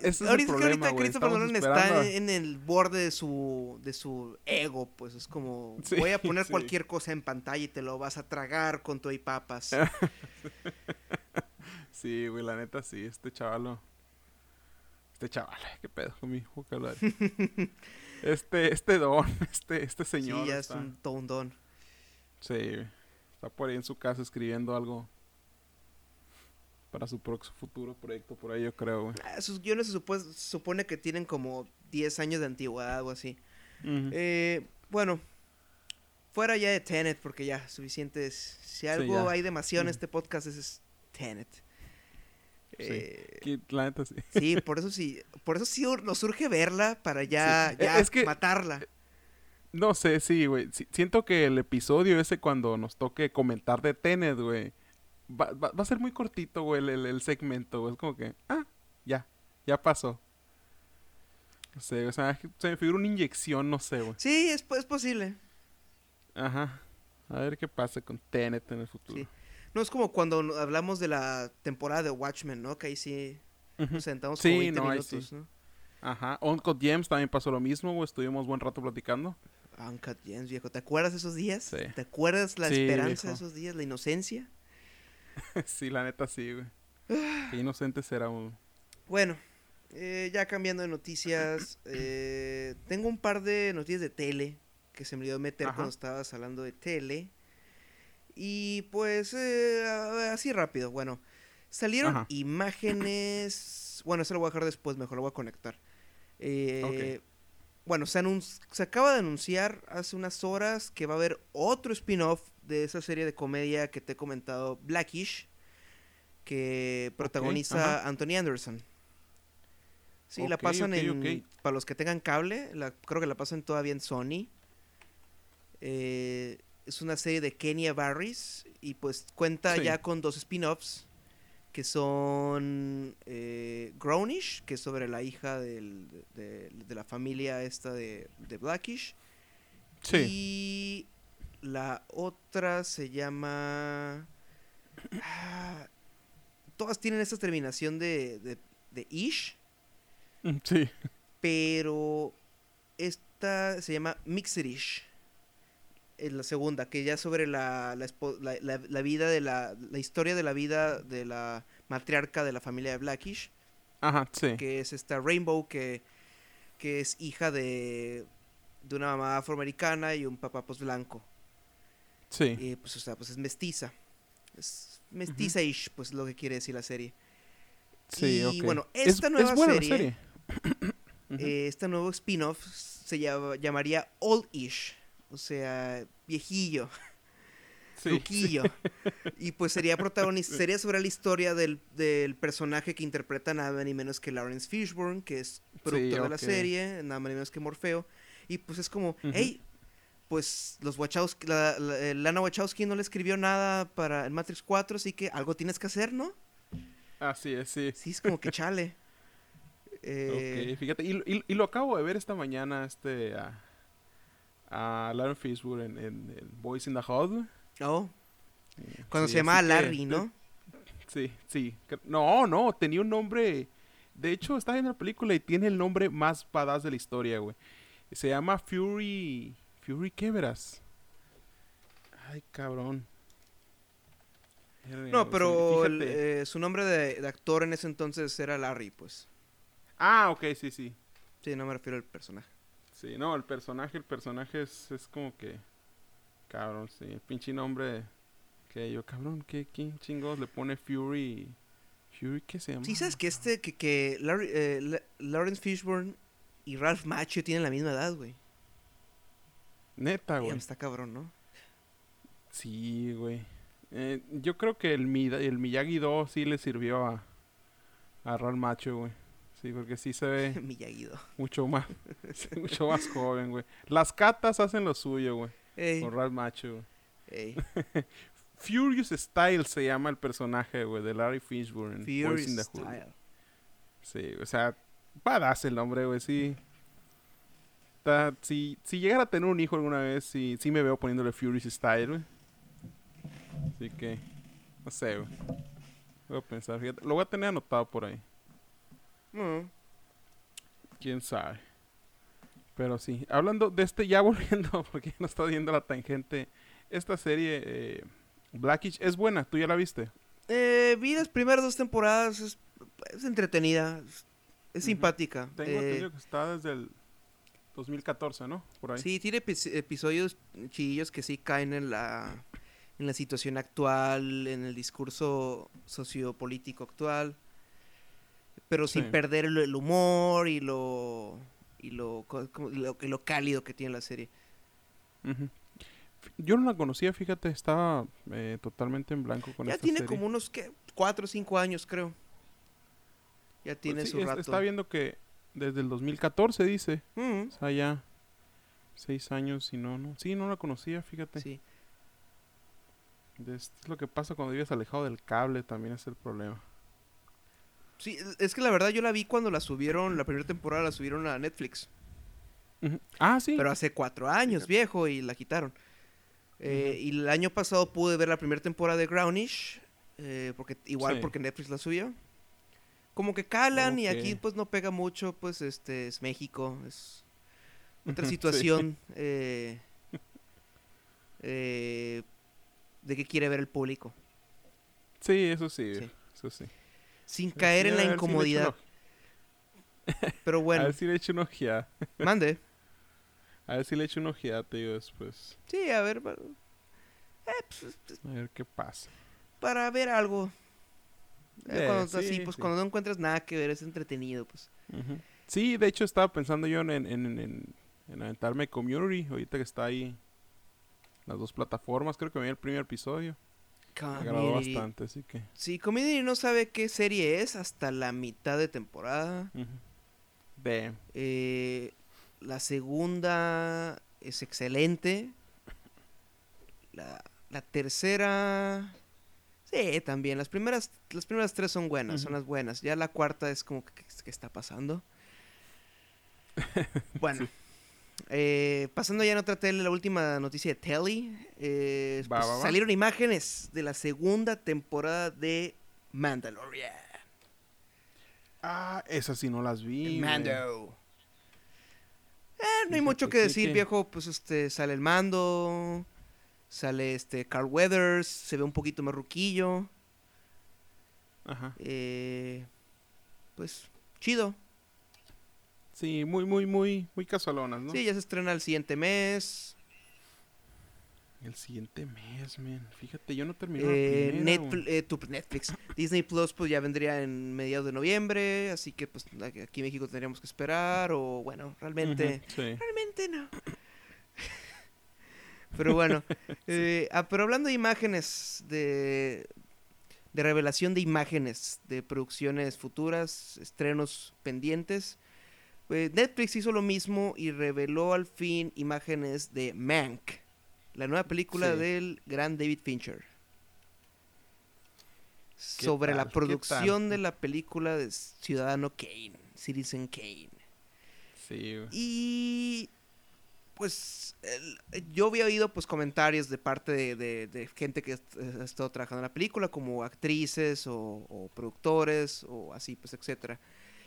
Ese es ahorita, problema, ahorita Christopher Nolan esperando está en el borde de su, de su ego, pues es como, <laughs> Sí, voy a poner sí. cualquier cosa en pantalla y te lo vas a tragar con tu y papas. <laughs> Sí, güey, la neta sí, este chavalo. Este chaval, qué pedo con mi vocabulario. <laughs> este, este don, este, este señor. sí, ya es un, todo un don. Sí, está por ahí en su casa escribiendo algo para su próximo futuro proyecto, por ahí yo creo, güey. Ah, Sus guiones se, supo- se supone que tienen como 10 años de antigüedad o así. Eh, bueno, fuera ya de Tenet, porque ya suficiente es. Si algo hay demasiado en este podcast es, es Tenet. Eh, la neta sí. sí, por eso sí, por eso sí nos urge verla para ya, Sí. ya Es que- matarla. No sé, sí, güey. sí, siento que el episodio ese cuando nos toque comentar de Tenet, güey, va, va- va a ser muy cortito, güey, el, el- el segmento, güey. Es como que, ah, ya, ya pasó. No sé, o sea, se me figura una inyección, no sé, güey. Sí, es, es posible. Ajá. A ver qué pasa con Tenet en el futuro. Sí. No es como cuando hablamos de la temporada de Watchmen, ¿no? Que ahí sí nos sentamos Sí, como 20 no, ahí minutos, sí. ¿no? Ajá. Uncut James también pasó lo mismo, güey. Estuvimos buen rato platicando. Uncut Gems, viejo. ¿Te acuerdas esos días? Sí. ¿Te acuerdas la esperanza de esos días? La inocencia. <laughs> sí, la neta sí, güey. Qué inocente será uno. Bueno, eh, ya cambiando de noticias, <clears throat> eh, tengo un par de noticias de tele que se me olvidó meter Ajá. cuando estabas hablando de tele. Y pues, eh, así rápido, bueno, salieron Ajá. imágenes, bueno, eso lo voy a dejar después, mejor lo voy a conectar. Bueno, se, se acaba de anunciar hace unas horas que va a haber otro spin-off de esa serie de comedia que te he comentado, Blackish, que protagoniza. Anthony Anderson. Sí, la pasan en... Para los que tengan cable, la- creo que la pasan todavía en Sony. Eh, es una serie de Kenya Barris y pues cuenta Sí. ya con dos spin-offs que son eh, Grownish, que es sobre la hija del- de, de la familia esta de, de Blackish. Sí. Y la otra se llama... ah, todas tienen esta terminación de, de, de ish, Mm, Sí. pero esta se llama Mixedish. Es la segunda, que ya sobre la, la, la- vida de la, la historia de la vida de la matriarca de la familia de Blackish, Ajá, sí. que es esta Rainbow, que, que es hija de, de una mamá afroamericana y un papá pues blanco. Sí. Y pues, o sea, pues es mestiza. Es mestiza-ish, pues lo que quiere decir la serie. Sí, y bueno, Es- esta es nueva buena la serie, Ujú. eh, este nuevo spin-off se llama- llamaría Old-ish, o sea, viejillo, Sí, Luquillo. Y pues sería protagonista, sería sobre la historia del, del personaje que interpreta nada ni menos que Lawrence Fishburne, que es productor de la serie, nada más ni menos que Morfeo. Y pues es como, hey, pues los Wachowski, la, la- eh, Lana Wachowski no le escribió nada para el Matrix 4, así que algo tienes que hacer, ¿no? Así es, sí. Sí, es como que chale. <laughs> Eh, Ok, fíjate, y, y- y lo acabo de ver esta mañana, este, a, a Larry Fishburne en, en, en Boys in the Hood. oh, cuando Sí, se llamaba que- Larry, ¿no? <laughs> Sí, sí. No, no, tenía un nombre. De hecho, está en la película y tiene el nombre más badass de la historia, güey. Se llama Fury. Fury, ¿qué verás? Ay, cabrón. No, pero el, eh, su nombre de, de actor en ese entonces era Larry, pues. Ah, ok, sí, sí. Sí, no me refiero al personaje. Sí, no, el personaje, el personaje es, es como que. Cabrón, sí. El pinche nombre. Que yo, cabrón, ¿qué, ¿quién chingos le pone Fury? ¿Fury qué se llama? Sí, sabes que este, que, que Larry- eh, La- Lawrence Fishburne y Ralph Macchio tienen la misma edad, güey. Neta, güey. Está cabrón, ¿no? Sí, güey. Eh, yo creo que el, el Miyagi 2 sí le sirvió a, a Real Macho, güey. Sí, porque sí se ve <laughs> mucho más, <laughs> mucho más joven, güey. Las catas hacen lo suyo, güey. Ey, Con Macho, güey. ey. <laughs> Furious Style se llama el personaje, güey, de Larry Fishburne. Furious in the Hood. Style. Sí, o sea, badass el nombre, güey, sí. Si, si llegara a tener un hijo alguna vez, sí, sí me veo poniéndole Furious Style, güey. Así que, no sé, güey. Voy a pensar, fíjate. Lo voy a tener anotado por ahí. Mm. Quién sabe. Pero sí, hablando de este, ya <laughs> volviendo, porque no está viendo la tangente. Esta serie, eh, Blackish, es buena, ¿tú ya la viste? Eh, vi las primeras dos temporadas, es, es entretenida, es, simpática. Tengo eh, entendido que está desde el 2014, ¿no? Por ahí. Sí, tiene epi- episodios chillos que sí caen en la, en la situación actual, en el discurso sociopolítico actual, pero sin perder el, el humor y lo y lo, como- lo, y lo cálido que tiene la serie. Yo no la conocía, fíjate, estaba eh, totalmente en blanco con ya esta tiene serie. como unos ¿qué? cuatro o cinco años, creo. Ya Pues tiene sí, su es- rato. Está viendo que desde el 2014 dice, Mm, o sea, ya seis años y no, no. Sí, no la conocía, fíjate. sí. Es lo que pasa cuando vives alejado del cable, también es el problema. Sí, es que la verdad yo la vi cuando la subieron, la primera temporada la subieron a Netflix. Ah, sí. Pero hace cuatro años, viejo, y la quitaron. Eh. Y el año pasado pude ver la primera temporada de Grownish, eh, porque igual Sí. porque Netflix la subió. Como que calan y aquí pues no pega mucho, pues este es México, es otra <laughs> sí. situación eh, eh, de qué quiere ver el público, Sí, eso sí, Sí. eso sí. sin Sí, caer en la si incomodidad. Pero una- A bueno, ver si le echo una ojeada. <laughs> <laughs> mande. A ver si le echo una ojeada, te digo después. Sí, a ver, eh, pues, A ver qué pasa. para ver algo. Eh, cuando estás así, sí, pues sí. cuando no encuentras nada que ver, es entretenido, pues. Sí, de hecho estaba pensando yo en, en, en, en- en aventarme Community, ahorita que está ahí las dos plataformas, creo que vi el primer episodio, me agradó Community. bastante, así que... Sí, Community no sabe qué serie es hasta la mitad de temporada. Eh, la segunda es excelente. La, la tercera... Sí, también. Las primeras, las primeras tres son buenas, son las buenas. Ya la cuarta es como, que ¿qué, está pasando? <laughs> bueno. Sí. eh, pasando ya en otra tele, la última noticia de Telly. eh, Va, pues, va, va. salieron imágenes de la segunda temporada de Mandalorian. Ah, esas sí no las vi. güey. Mando. Eh, no hay mucho que decir, viejo. Pues este, sale el mando. Sale este Carl Weathers. Se ve un poquito más ruquillo. Ajá. eh, pues, chido. Sí, muy, muy, muy, muy casualonas, ¿no? Sí, ya se estrena el siguiente mes. El siguiente mes, man. Fíjate, yo no terminé Eh, la primera, Netfl- güey. eh, tu- Netflix. Disney Plus pues ya vendría en mediados de noviembre, así que pues aquí en México tendríamos que esperar o bueno, realmente sí. realmente no. Pero bueno, <laughs> eh, ah, pero hablando de imágenes, de, de revelación de imágenes, de producciones futuras, estrenos pendientes, pues, Netflix hizo lo mismo y reveló al fin imágenes de Mank, la nueva película Sí. del gran David Fincher. ¿Qué Sobre la producción de la película de Ciudadano Kane, Citizen Kane. Sí. Y pues el- yo había oído pues comentarios de parte de, de- de gente que est- ha estado trabajando en la película, como actrices o, o productores o así, pues, etcétera.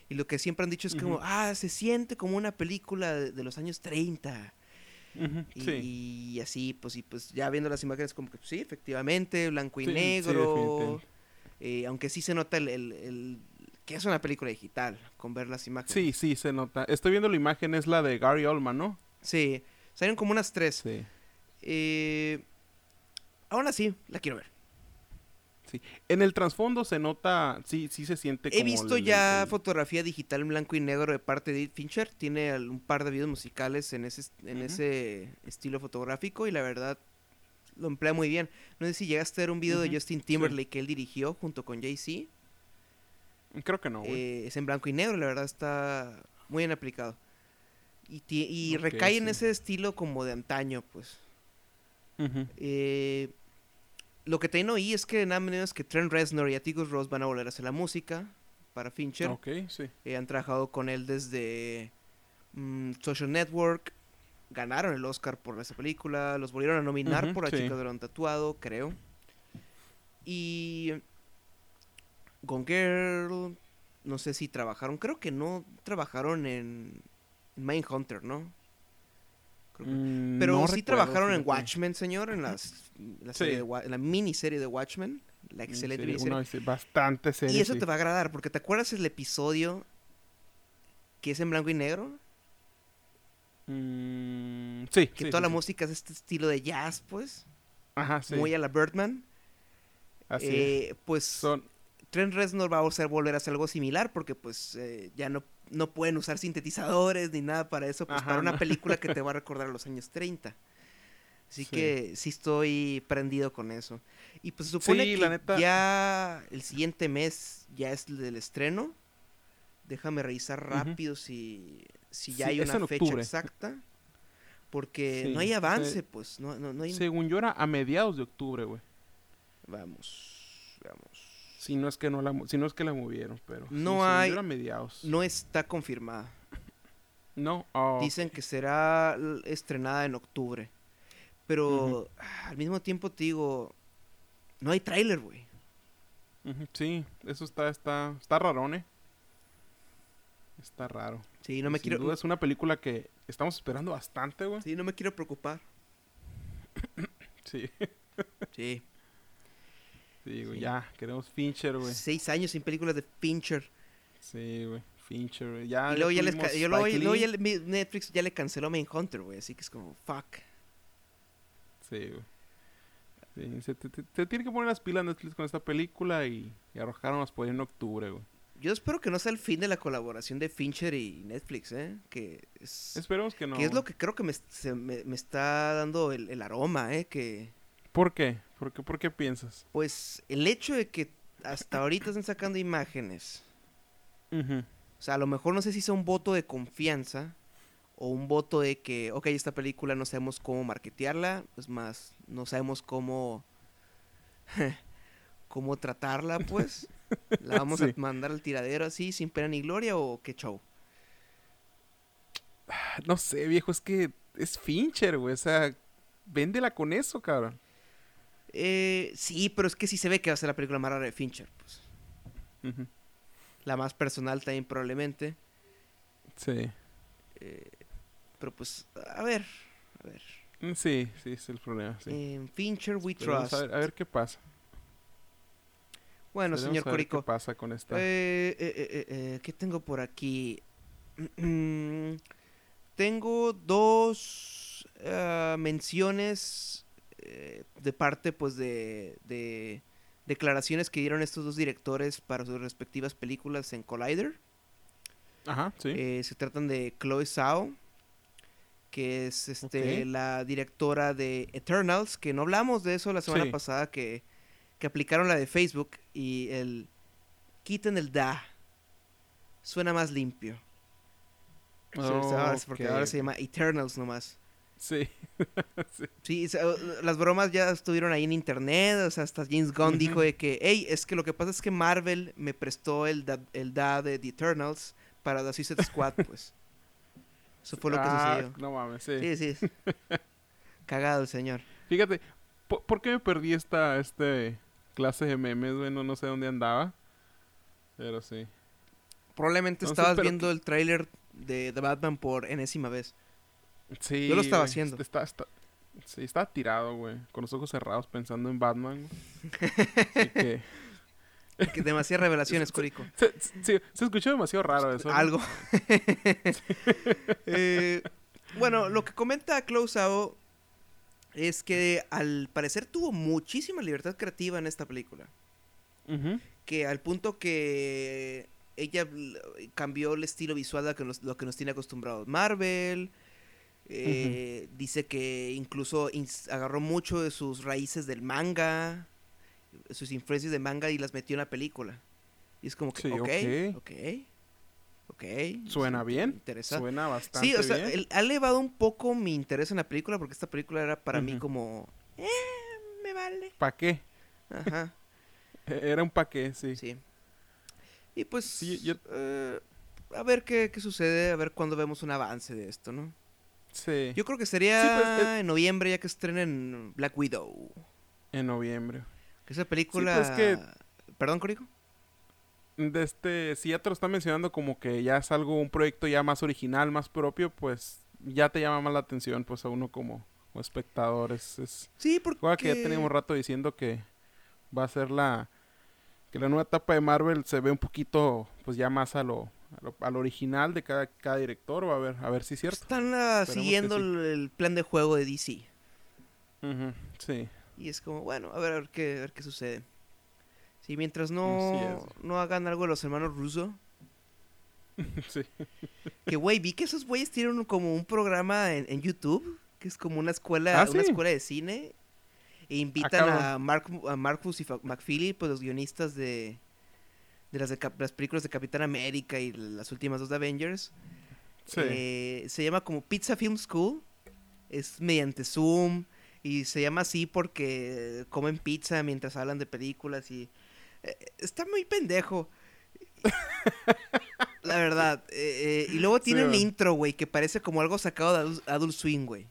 Y lo que siempre han dicho es como, Ujú. ah, se siente como una película de, de los años 30. Ujú, Y, sí. y así, pues, y pues ya viendo las imágenes como que sí, efectivamente, blanco y Sí, negro. eh, aunque sí se nota el, el- el- que es una película digital, con ver las imágenes. Sí, sí, se nota. Estoy viendo la imagen, es la de Gary Oldman, ¿no? Sí, salieron como unas tres. Sí. Eh, aún así, la quiero ver. En el trasfondo se nota, sí, sí se siente como He visto el- ya el- fotografía digital en blanco y negro de parte de Fincher. Tiene un par de videos musicales en ese, en ese estilo fotográfico y la verdad lo emplea muy bien. No sé si llegaste a ver un video de Justin Timberlake que él dirigió junto con Jay-Z. Creo que no. Eh, es en blanco y negro, la verdad está muy bien aplicado. Y, y recae en ese estilo como de antaño, pues. Eh, lo que también oí es que nada menos que Trent Reznor y Atticus Ross van a volver a hacer la música para Fincher. Ok, sí. Eh, han trabajado con él desde mm, Social Network. Ganaron el Oscar por esa película. Los volvieron a nominar Ujú, por La sí. chica de un tatuado, creo. Y Gone Girl. No sé si trabajaron. Creo que no trabajaron en Mindhunter, ¿no? Creo que- Mm, Pero no sí recuerdo, trabajaron en. Watchmen, señor, en las, la, serie Sí. de en la miniserie de Watchmen, la excelente sí, miniserie. una bastante serie. y eso sí. te va a agradar, porque ¿te acuerdas el episodio que es en blanco y negro? Mm, sí, Que sí, toda sí, la sí. música es este estilo de jazz, pues, Ajá, sí. muy a la Birdman. Así es. Eh, Pues Son, Trent Reznor va a hacer volver a hacer algo similar, porque pues eh, ya no, no pueden usar sintetizadores ni nada para eso, pues Ajá, para una no. película que te <laughs> va a recordar a los años 30. Así Sí. que sí estoy prendido con eso. Y pues se supone Sí, que neta- ya el siguiente mes ya es el del estreno. Déjame revisar rápido si, si ya Sí, hay una fecha octubre. exacta. Porque no hay avance, pues. No, no, no hay... según yo era a mediados de octubre, güey. Vamos, veamos. Si no es que no la, si no es que la movieron, pero No hay- a mediados. No está confirmada. No, oh, Dicen que será estrenada en octubre. Pero al mismo tiempo te digo, no hay tráiler, güey. sí, eso está, está, está rarón, eh. Está raro. Sí, no me Sin quiero duda es una película que estamos esperando bastante, güey. Sí, no me quiero preocupar. <coughs> Sí, Sí. Sí, güey, Sí. ya, queremos Fincher, güey. Seis años sin películas de Fincher. Sí, güey, Fincher, güey. Ya, y luego ya, les yo luego- luego ya le- Netflix ya le canceló Hunter, güey. Así que es como, fuck. Sí, güey. Sí, se, te- te- te tiene que poner las pilas Netflix con esta película y, y arrojarnos por ahí en octubre, güey. Yo espero que no sea el fin de la colaboración de Fincher y Netflix, ¿eh? Que es, Esperemos que no. que es lo que creo que me, se- me- me está dando el, el aroma, ¿eh? Que, ¿Por qué? ¿Por qué, ¿Por qué piensas? pues, el hecho de que hasta ahorita están sacando imágenes. O sea, a lo mejor no sé si sea un voto de confianza o un voto de que, ok, esta película no sabemos cómo marketearla, es más, no sabemos cómo, <laughs> cómo tratarla, pues. La <laughs> vamos Sí. a mandar al tiradero así, sin pena ni gloria o qué show. <sighs> No sé, viejo, es que es Fincher, güey. O sea, véndela con eso, cabrón. Eh, sí, pero es que sí se ve que va a ser la película más rara de Fincher, pues. La más personal también probablemente. Sí. eh, pero pues, a ver, a ver. Mm, Sí, sí, es el problema, sí. Fincher We Trust. A ver, a ver qué pasa. Bueno, Esperemos señor Corico. ¿Qué pasa con esta? Eh, eh, ¿Qué tengo por aquí? <clears throat> tengo dos menciones eh, de parte pues de, de declaraciones que dieron estos dos directores para sus respectivas películas en Collider. Ajá, sí. Eh, se tratan de Chloe Zhao, que es este, la directora de Eternals, que no hablamos de eso la semana Sí. pasada, que, que aplicaron la de Facebook y el quiten el da. Suena más limpio. Ahora- Porque ahora se llama Eternals nomás. Sí. <laughs> sí. Sí, o sea, las bromas ya estuvieron ahí en internet, o sea, hasta James Gunn Ujú. dijo de que, hey, es que lo que pasa es que Marvel me prestó el da, el da de The Eternals para The Suicide Squad, <laughs> pues. Eso fue lo que Ah, sucedió. No mames, sí. Sí, sí. <laughs> Cagado el señor. Fíjate, ¿por, por qué me perdí esta este clase de memes, güey? No, no sé dónde andaba. Pero sí. Probablemente Entonces, estabas pero viendo el tráiler de The Batman por enésima vez. Sí. Yo lo estaba güey, haciendo. Está, está- sí, estaba tirado, güey. Con los ojos cerrados pensando en Batman. Así <laughs> que... Que demasiadas revelaciones, Corico. Se, se- se escuchó demasiado raro eso. Algo. <laughs> Eh, bueno, lo que comenta Zhao es que al parecer tuvo muchísima libertad creativa en esta película. Que al punto que ella cambió el estilo visual de lo que nos, lo que nos tiene acostumbrados Marvel. Eh, Dice que incluso agarró mucho de sus raíces del manga, sus influencias de manga y las metió en la película. Y es como que, Sí, ok, ok. ok, ok. Suena bien. Interesante. Suena bastante Sí, o sea, bien. el- ha elevado un poco mi interés en la película porque esta película era para mí Ujú. como... Eh, me vale. ¿Pa' qué? Ajá, <laughs> E- Era un pa' qué, sí. sí. Y pues... Sí, yo- eh, a ver qué, qué sucede, a ver cuándo vemos un avance de esto, ¿no? Sí. Yo creo que sería Sí, pues, eh- en noviembre ya que estrenen Black Widow. En noviembre. Que esa película... pues, que- ¿Perdón, Corico? De este, si ya te lo está mencionando como que ya es algo, un proyecto ya más original, más propio, pues ya te llama más la atención, pues a uno como, como espectador. Es, es Sí, porque... juega que ya teníamos rato diciendo que va a ser la, que la nueva etapa de Marvel se ve un poquito, pues ya más a lo, a lo, a lo original de cada, cada director, va a ver, a ver si es cierto. Están ah, siguiendo sí. el, plan de juego de DC. Sí. Y es como, bueno, a ver, a ver qué, a ver qué sucede. Sí, mientras no, no hagan algo de los hermanos Russo. <laughs> sí. Que, güey, vi que esos güeyes tienen como un programa en, en YouTube, que es como una escuela, Ah, una sí. escuela de cine. E invitan a, Mark, a Marcus y McFeely, pues los guionistas de, de, las, de las películas de Capitán América y las últimas dos de Avengers. Sí. Eh, se llama como Pizza Film School. Es mediante Zoom. Y se llama así porque comen pizza mientras hablan de películas. Y eh, está muy pendejo. La verdad. eh, y luego tiene un güey. intro, güey, que parece como algo sacado de Adult, Swing, güey.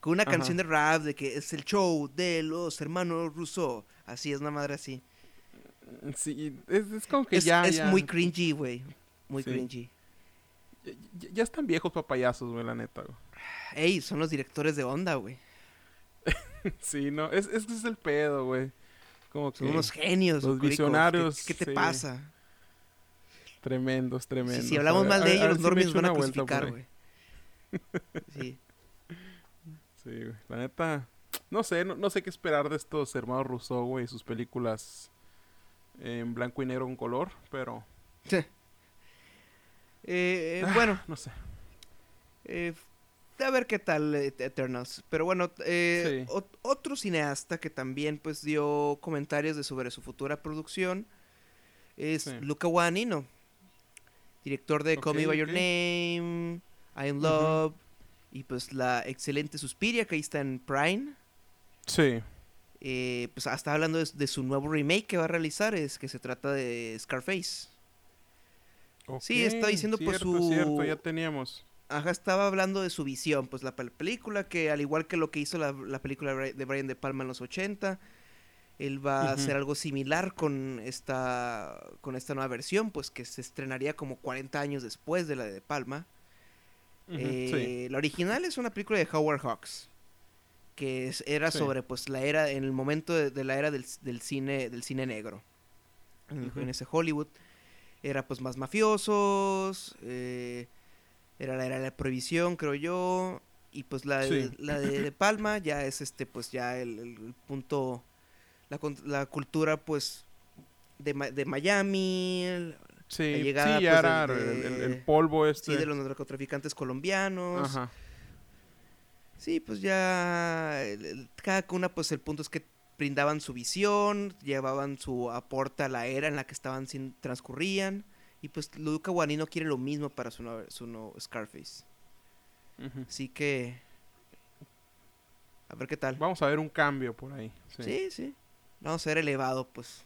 Con una Ajá. canción de rap de que es el show de los hermanos Rousseau. Así es una madre así. Sí, es, es como que Es, ya, es ya- muy cringy, güey. Muy Sí. cringy. ya, ya están viejos papayazos, güey, la neta, güey. Ey, son los directores de onda, güey. <laughs> Sí, no, es, es, es el pedo, güey. Como que Son unos genios. los Corico. ¿Qué- visionarios, ¿Qué, te sí. pasa? tremendos, Si, tremendos. si hablamos mal a- de a ellos, los si normies echo van a crucificar, güey. Sí. <laughs> Sí, güey. La neta, no sé, no, no sé qué esperar de estos hermanos Rousseau, güey, y sus películas en blanco y negro con color, pero Eh, Ah. bueno, no sé. eh, a ver qué tal eh, Eternals. Pero bueno, eh, Sí. ot- otro cineasta que también pues dio comentarios de sobre su futura producción es Sí. Luca Guadagnino, director de Call Me By Your. Name, I Am. Love y pues la excelente Suspiria que ahí está en Prime. Sí, Eh, pues hasta hablando de, de su nuevo remake que va a realizar, es que se trata de Scarface. Sí, está diciendo, pues, su- cierto, ya teníamos. Ajá, estaba hablando de su visión, pues la pel- película que al igual que lo que hizo la, la película de Bri- de Brian De Palma en los 80, él va a hacer algo similar con esta con esta nueva versión, pues que se estrenaría como 40 años después de la de De Palma. Eh, sí. La original es una película de Howard Hawks que es- era Sí. sobre pues la era en el momento de, de la era del, del cine del cine negro en, ese Hollywood era pues más mafiosos eh, era la era de la prohibición creo yo Y pues la, de- Sí. la de, de Palma ya es este, pues ya el, punto, la, la cultura pues de, de Miami, el- Sí, llegada, sí, ya pues, era el, polvo este. sí, de los narcotraficantes colombianos. Ajá. Sí, pues ya cada una pues el punto es que brindaban su visión, llevaban su aporte a la era en la que estaban sin, transcurrían y pues Luca Guadagnino quiere lo mismo para su nuevo, su Scarface. Así que a ver qué tal. Vamos a ver un cambio por ahí. Sí. Sí, sí. Vamos a ver elevado, pues.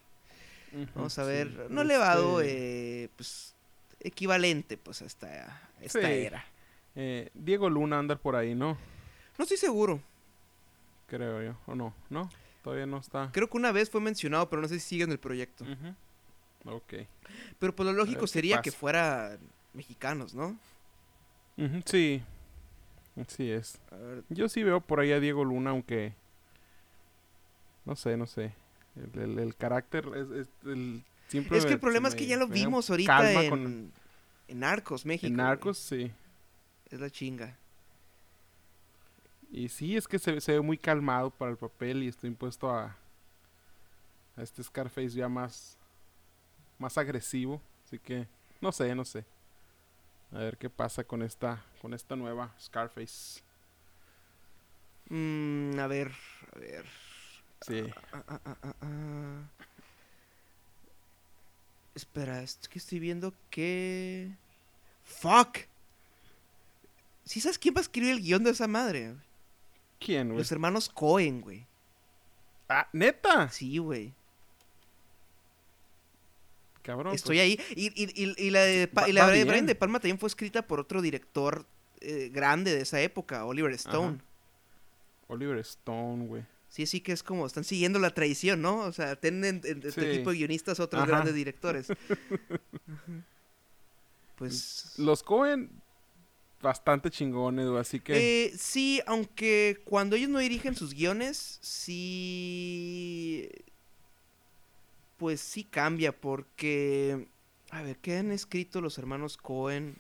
Vamos a sí. ver, no elevado, Este, eh, pues equivalente pues a esta, a esta Sí. era. eh, Diego Luna anda por ahí, ¿no? No estoy seguro. Creo yo. ¿O no? ¿No? Todavía no está. Creo que una vez fue mencionado, pero no sé si sigue en el proyecto. Ujú. Ok. Pero pues lo lógico sería que fuera mexicanos, ¿no? Ujú, Sí. Así es. Yo sí veo por ahí a Diego Luna, aunque. No sé, no sé. El, el- el carácter es, es el siempre es que el problema es que ya lo vimos ahorita en, con- en Narcos, México. en. Narcos, sí. Es la chinga. Y sí, es que se, se ve muy calmado para el papel y estoy impuesto a, a este Scarface ya más, más agresivo. Así que no sé, no sé. A ver qué pasa con esta, con esta nueva Scarface. Mm, a ver, a ver. Sí. Ah, ah, ah, ah, ah. Espera, es que estoy viendo que... ¡Fuck! ¿Sí sabes quién va a escribir el guion de esa madre? ¿Quién, güey? Los hermanos Cohen, güey. Ah, neta. Sí, güey. Cabrón. Estoy pues, ahí. Y, y- y- y la de, Pa- Va- y la de Brian. De Palma también fue escrita por otro director eh, grande de esa época, Oliver Stone. Ajá. Oliver Stone, güey. Sí, sí que es como, están siguiendo la tradición, ¿no? O sea, tienen en, en este Sí. equipo de guionistas otros Ajá. grandes directores. <laughs> pues... Los Cohen, bastante chingones, güey. Así que. Eh, sí, aunque cuando ellos no dirigen sus guiones, sí... Pues sí cambia, porque... A ver, ¿qué han escrito los hermanos Cohen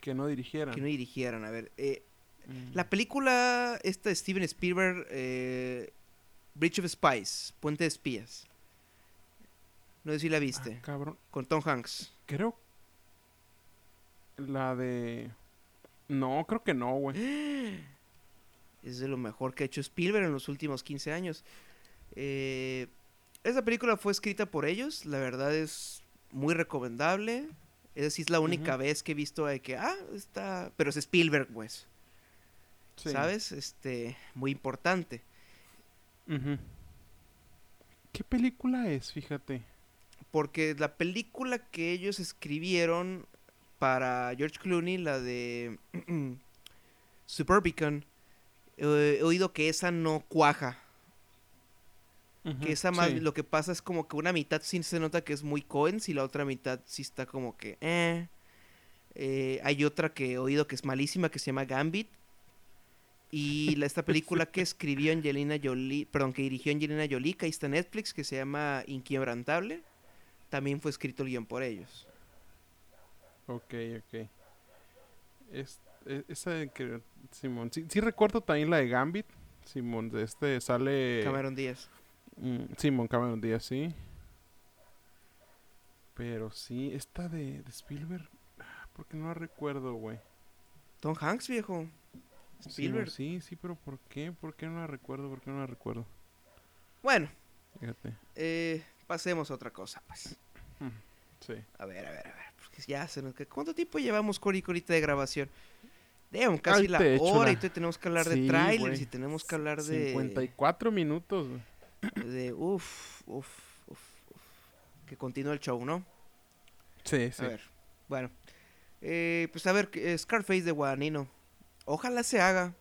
que no dirigieran. que no dirigieran? A ver, eh, Mm. la película esta de Steven Spielberg, eh, Bridge of Spies, Puente de Espías. No sé si la Ah, viste, cabrón. con Tom Hanks. Creo. La de. No, creo que no, güey. <gasps> Es de lo mejor que ha hecho Spielberg en los últimos 15 años. Eh, esa película fue escrita por ellos, la verdad es muy recomendable. Esa sí es la única vez que he visto de que, ah, está... Pero es Spielberg, pues, Sí. ¿sabes? Este, muy importante. ¿Qué película es? Fíjate. Porque la película que ellos escribieron para George Clooney, la de <clears throat> Suburbicon, eh, he oído que esa no cuaja. Que esa más, sí. lo que pasa es como que una mitad sí se nota que es muy Cohen y la otra mitad sí está como que, eh. Eh, hay otra que he oído que es malísima que se llama Gambit. Y la- esta película que <laughs> escribió Angelina Jolie, perdón, que dirigió Angelina Jolie, que ahí está en Netflix, que se llama Inquebrantable, también fue escrito el guion por ellos. Ok, ok. Es, e- esa de que. Simón. Sí, sí recuerdo también la de Gambit. Simón, de este sale. Cameron Díaz. Mm, Simón Cameron Díaz, sí. Pero sí, esta de, de Spielberg. ah, Porque no la recuerdo, güey. Tom Hanks, viejo. Spielberg. sí, sí, pero ¿por qué? ¿Por qué no la recuerdo? ¿Por qué no la recuerdo? Bueno, Fíjate. eh, pasemos a otra cosa, pues. Sí. A ver, a ver, a ver. Ya se nos... ¿Cuánto tiempo llevamos, Cori, ahorita de grabación? Damn, casi la hora y todavía tenemos que hablar de trailers y tenemos que hablar de... 54 minutos. De... Uf, uf, uf, uf. Que continúe el show, ¿no? Sí, sí. A ver, bueno. Eh, pues a ver, eh, Scarface de Guadagnino. Ojalá se haga.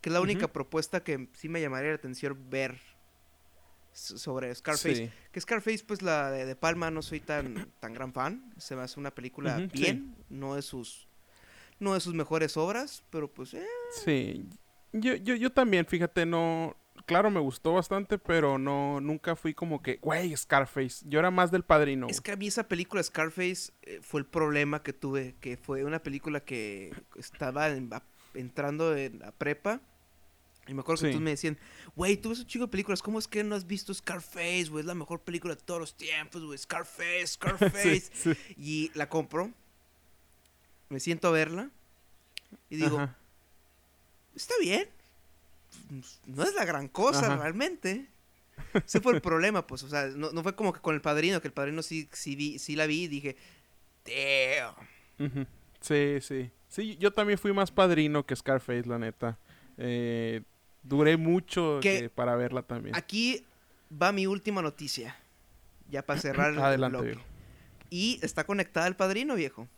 Que es la única propuesta que sí me llamaría la atención ver sobre Scarface. Sí. Que Scarface, pues la de, de Palma no soy tan, <clears throat> tan gran fan. Se me hace una película bien. No de sus. No de sus mejores obras. Pero pues eh, Sí. Yo, yo, yo también, fíjate, no. Claro, me gustó bastante, pero no. Nunca fui como que, güey, Scarface. Yo era más del padrino. es que a mí esa película Scarface eh, fue el problema que tuve. Que fue una película que estaba en, entrando en la prepa. Y me acuerdo que Sí. tú me decían, güey, tú ves un chico de películas, ¿cómo es que no has visto Scarface, güey? Es la mejor película de todos los tiempos, güey. Scarface, <laughs> Scarface. Sí, sí. Y la compro. Me siento a verla. Y digo, Ajá. está bien. No es la gran cosa Ajá. realmente. <laughs> Ese fue el problema, pues. O sea, no, no fue como que con el padrino, que el padrino sí, sí, vi, sí la vi y dije, damn. Sí, sí. Sí, yo también fui más padrino que Scarface, la neta. Eh, duré mucho para verla también. Aquí va mi última noticia. Ya para cerrar el Adelante, bloque. viejo. Y está conectada al padrino, viejo.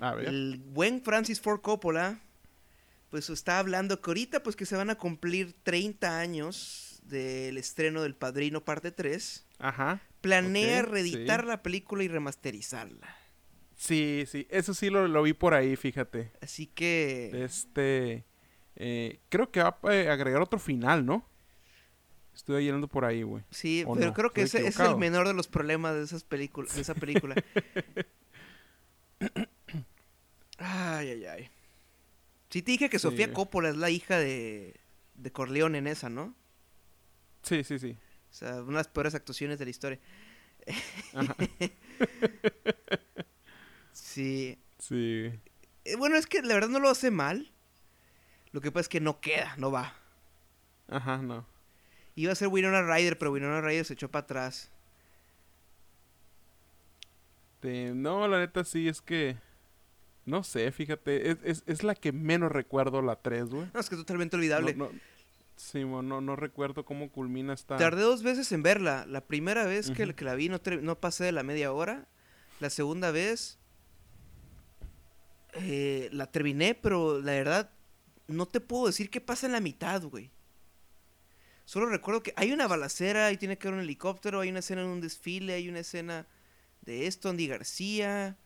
A ver. El buen Francis Ford Coppola, pues está hablando que ahorita, pues que se van a cumplir 30 años del estreno del Padrino parte 3. Ajá. Planea reeditar sí. la película y remasterizarla. Sí, sí. Eso sí lo, lo vi por ahí, fíjate. Así que... Este. Eh, creo que va a eh, agregar otro final, ¿no? Estoy llenando por ahí, güey. Sí, ¿O pero no? creo que ese, es el menor de los problemas de esas películas, de esa película. <laughs> ay, ay, ay. Sí te dije que Sofía Sí. Coppola es la hija de, de Corleone en esa, ¿no? Sí, sí, sí. O sea, una de las peores actuaciones de la historia. Ajá. <laughs> Sí. Sí. Eh, bueno, es que la verdad no lo hace mal. Lo que pasa es que no queda, no va. Ajá, no. Iba a ser Winona Ryder, pero Winona Ryder se echó para atrás. Este, no, la neta sí, es que. No sé, fíjate. Es, es, es la que menos recuerdo la 3, güey. No, es que es totalmente olvidable. No, no, sí, no, no recuerdo cómo culmina esta. Tardé dos veces en verla. La primera vez que, la vi no, no pasé de la media hora. La segunda vez eh, la terminé, pero la verdad no te puedo decir qué pasa en la mitad, güey. Solo recuerdo que hay una balacera, y tiene que haber un helicóptero, hay una escena en un desfile, hay una escena de esto, Andy García,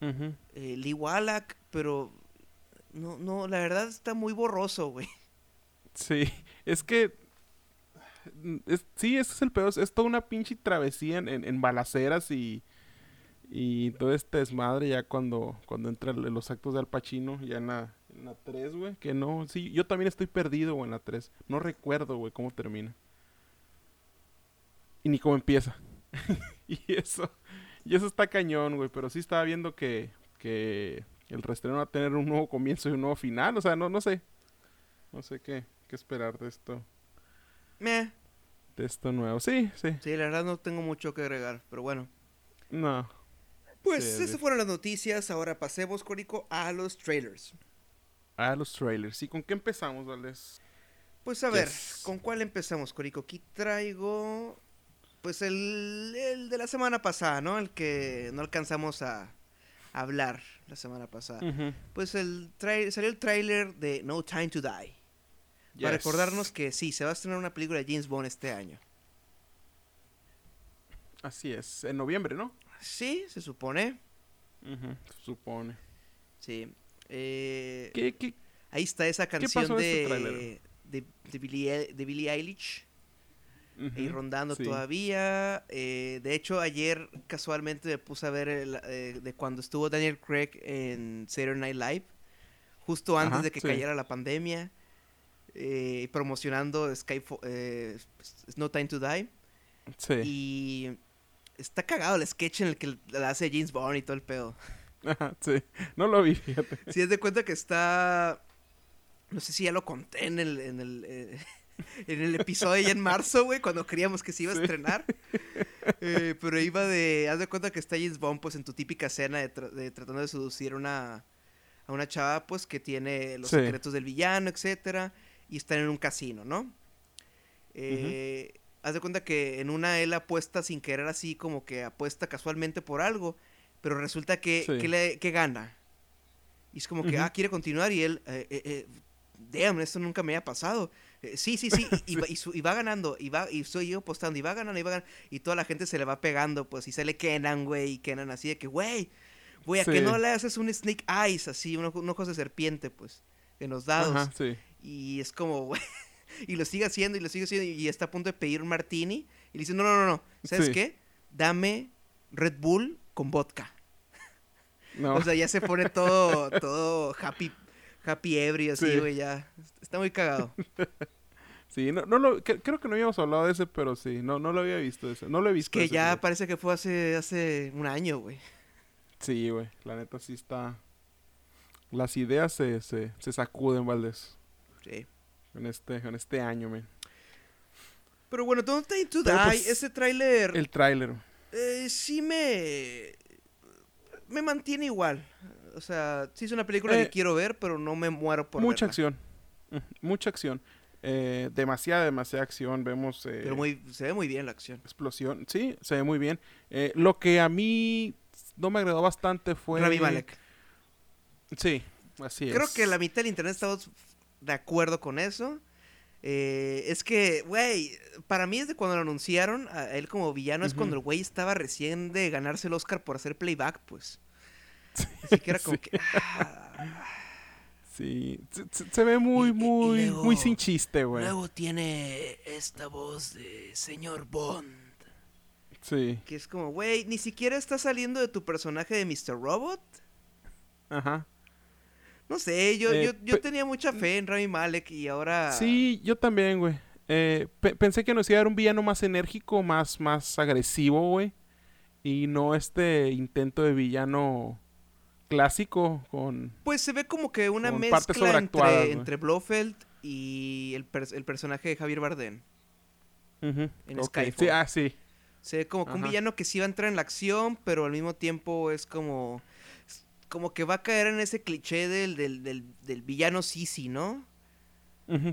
eh, Lee Wallach, pero no, no, la verdad está muy borroso, güey. Sí, es que. es- sí, ese es el peor. Es toda una pinche travesía en, en, en balaceras y. Y todo este desmadre ya cuando, cuando entran los actos de Al Pacino, ya en la, en la 3, güey. Que no, sí, yo también estoy perdido, güey, en la 3. No recuerdo, güey, cómo termina. Y ni cómo empieza. <laughs> y eso, y eso está cañón, güey. Pero sí estaba viendo que, que el restreno va a tener un nuevo comienzo y un nuevo final. O sea, no, no sé. No sé qué, qué esperar de esto. Meh. De esto nuevo. Sí, sí. Sí, la verdad no tengo mucho que agregar, pero bueno. No. Pues Sí, esas fueron las noticias. Ahora pasemos, Córico, a los trailers. Ah, los trailers. ¿Y con qué empezamos, Valdés? Pues a ver. ¿con cuál empezamos, Córico? Aquí traigo. Pues el, el de la semana pasada, ¿no? El que no alcanzamos a hablar la semana pasada. Pues el salió el tráiler de No Time to Die. Para recordarnos que sí, se va a estrenar una película de James Bond este año. Así es. En noviembre, ¿no? Sí, se supone. Se supone. Sí. Eh, ¿Qué, qué? Ahí está esa canción este de, de, de, Billie, de Billie Eilish. Ujú, rondando sí. todavía. Eh, de hecho, ayer casualmente me puse a ver el, eh, de cuando estuvo Daniel Craig en Saturday Night Live. Justo antes Ajá, de que sí. cayera la pandemia. eh, promocionando Skyfall, eh, No Time to Die. Sí. Y está cagado el sketch en el que la hace James Bond y todo el pedo. Ajá, sí. No lo vi, fíjate. Si es de cuenta que está. No sé si ya lo conté en el, en el, eh, <laughs> en el episodio ya en marzo, güey, cuando creíamos que se iba a Sí. estrenar. Eh, pero iba de. Haz de cuenta que está James Bond, pues en tu típica escena de, tra- de tratando de seducir a una, a una chava, pues que tiene los Sí. secretos del villano, etcétera. Y están en un casino, ¿no? Eh, Haz de cuenta que en una él apuesta sin querer así, como que apuesta casualmente por algo. Pero resulta que, Sí. que, le, que gana. Y es como que, ah, quiere continuar y él, eh, eh, eh, damn, esto nunca me había pasado. Eh, sí, sí, sí, y, y va, y su- y va ganando, y va, y soy yo apostando, y va ganando, y va ganando, y toda la gente se le va pegando, pues, y sale Kenan, güey, y Kenan así de que, güey, güey, ¿a Sí. no le haces un Snake Eyes, así, un, ojo- un ojos de serpiente, pues, en los dados? Ajá, sí. Y es como, <laughs> güey, y lo sigue haciendo, y lo sigue haciendo, y está a punto de pedir un martini, y le dice, no, no, no, no, ¿sabes Sí. qué? Dame Red Bull con vodka. No. O sea, ya se pone todo, <laughs> todo happy, Happy Every, así, Sí. güey, ya. Está muy cagado. <laughs> Sí, no, no lo, cre- creo que no habíamos hablado de ese, pero sí, no, no lo había visto ese. No lo he Es visto. que ese, ya parece que fue hace, hace un año, güey. Sí, güey. La neta sí está. Las ideas se, se, se sacuden, Valdés. Sí. En este, en este año, man. Pero bueno, Don't Time to Die, pues, ese tráiler El tráiler. Eh, sí me... Me mantiene igual. O sea, sí es una película Eh, que quiero ver, pero no me muero por Mucha verla. acción. Ujú, Mucha acción. Eh, demasiada, demasiada acción. Vemos eh, Pero muy, se ve muy bien la acción. explosión. Sí, se ve muy bien. Eh, lo que a mí no me agradó bastante fue... Rami Malek. Sí, así Creo es. que la mitad del internet estamos de acuerdo con eso. Eh, es que, güey, para mí desde cuando lo anunciaron a él como villano es cuando el güey estaba recién de ganarse el Oscar por hacer playback, pues. Así que era <laughs> como Sí. que... ah, Sí, se, ve muy, Y- y- y muy, luego- muy sin chiste, güey. luego tiene esta voz de señor Bond. Sí, Que es como, güey, ni siquiera está saliendo de tu personaje de Mr. Robot. ajá. No sé, yo, Eh, yo, yo tenía mucha fe en Rami Malek y ahora... Sí, yo también, güey. Eh, pe- pensé que nos iba a dar un villano más enérgico, más, más agresivo, güey. Y no este intento de villano clásico con... Pues se ve como que una mezcla entre, Blofeld y el, el personaje de Javier Bardem. En ok. Skyfall. Sí, ah, sí. Se ve como que un villano que sí va a entrar en la acción, pero al mismo tiempo es como... Como que va a caer en ese cliché del, del, del, del villano Sisi, ¿no?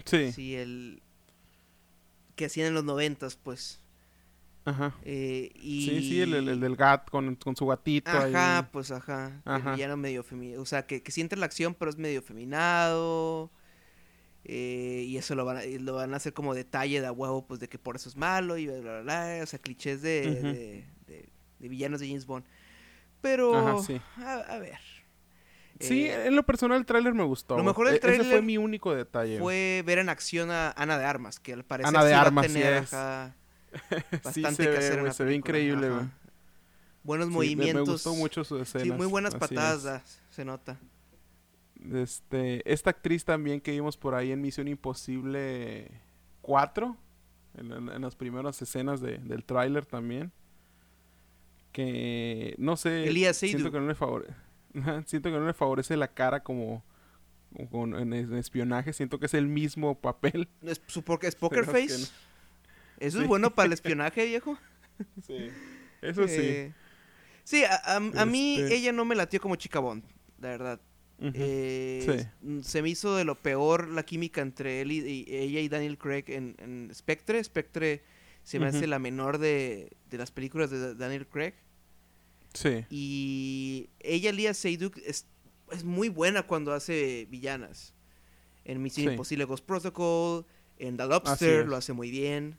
Sí. Sí, el... Que hacían en los noventas, pues. Ajá. Eh, y... Sí, sí, el, el- el del gat con, con su gatito Ajá, ahí. pues ajá. Ajá. El villano medio feminado. O sea, que, que siente la acción, pero es medio feminado. eh, y eso lo van, a, lo van a hacer como detalle de a huevo, pues de que por eso es malo y bla, bla, bla. O sea, clichés de, Ujú. de, de- de villanos de James Bond. Pero, Ajá, sí. a, a ver. Sí, Eh, en lo personal el tráiler me gustó. lo mejor del E- Ese fue tráiler mi único detalle. fue ver en acción a Ana de Armas, que al parecer Ana de sí va Armas, a sí tener es. ajá, <laughs> sí bastante se que ve, en la se ve increíble, güey. Buenos movimientos. Me, gustó mucho su escena. Sí, muy buenas patadas, da, se nota. Este, esta actriz también que vimos por ahí en Misión Imposible 4, en, en- en las primeras escenas de- del tráiler también. Que no sé, Elías siento que no le favorece, siento que no le favorece la cara como, como con- en, en espionaje, siento que es el mismo papel. ¿Es, su po- es <laughs> Poker Pero es que Face? no. ¿Eso Sí. es bueno para el <laughs> espionaje, viejo? Sí. Eso sí. Eh, sí, a, a- a mí Este- ella no me latió como chica Bond, la verdad. Eh, Sí. Se me hizo de lo peor la química entre él y, y- ella y Daniel Craig en, en Spectre. Spectre se me hace la menor de, de las películas de Daniel Craig. Sí. Y ella, Lia Seydoux, es, es muy buena cuando hace villanas. En Misión Sí. Imposible Ghost Protocol, en The Lobster lo hace muy bien.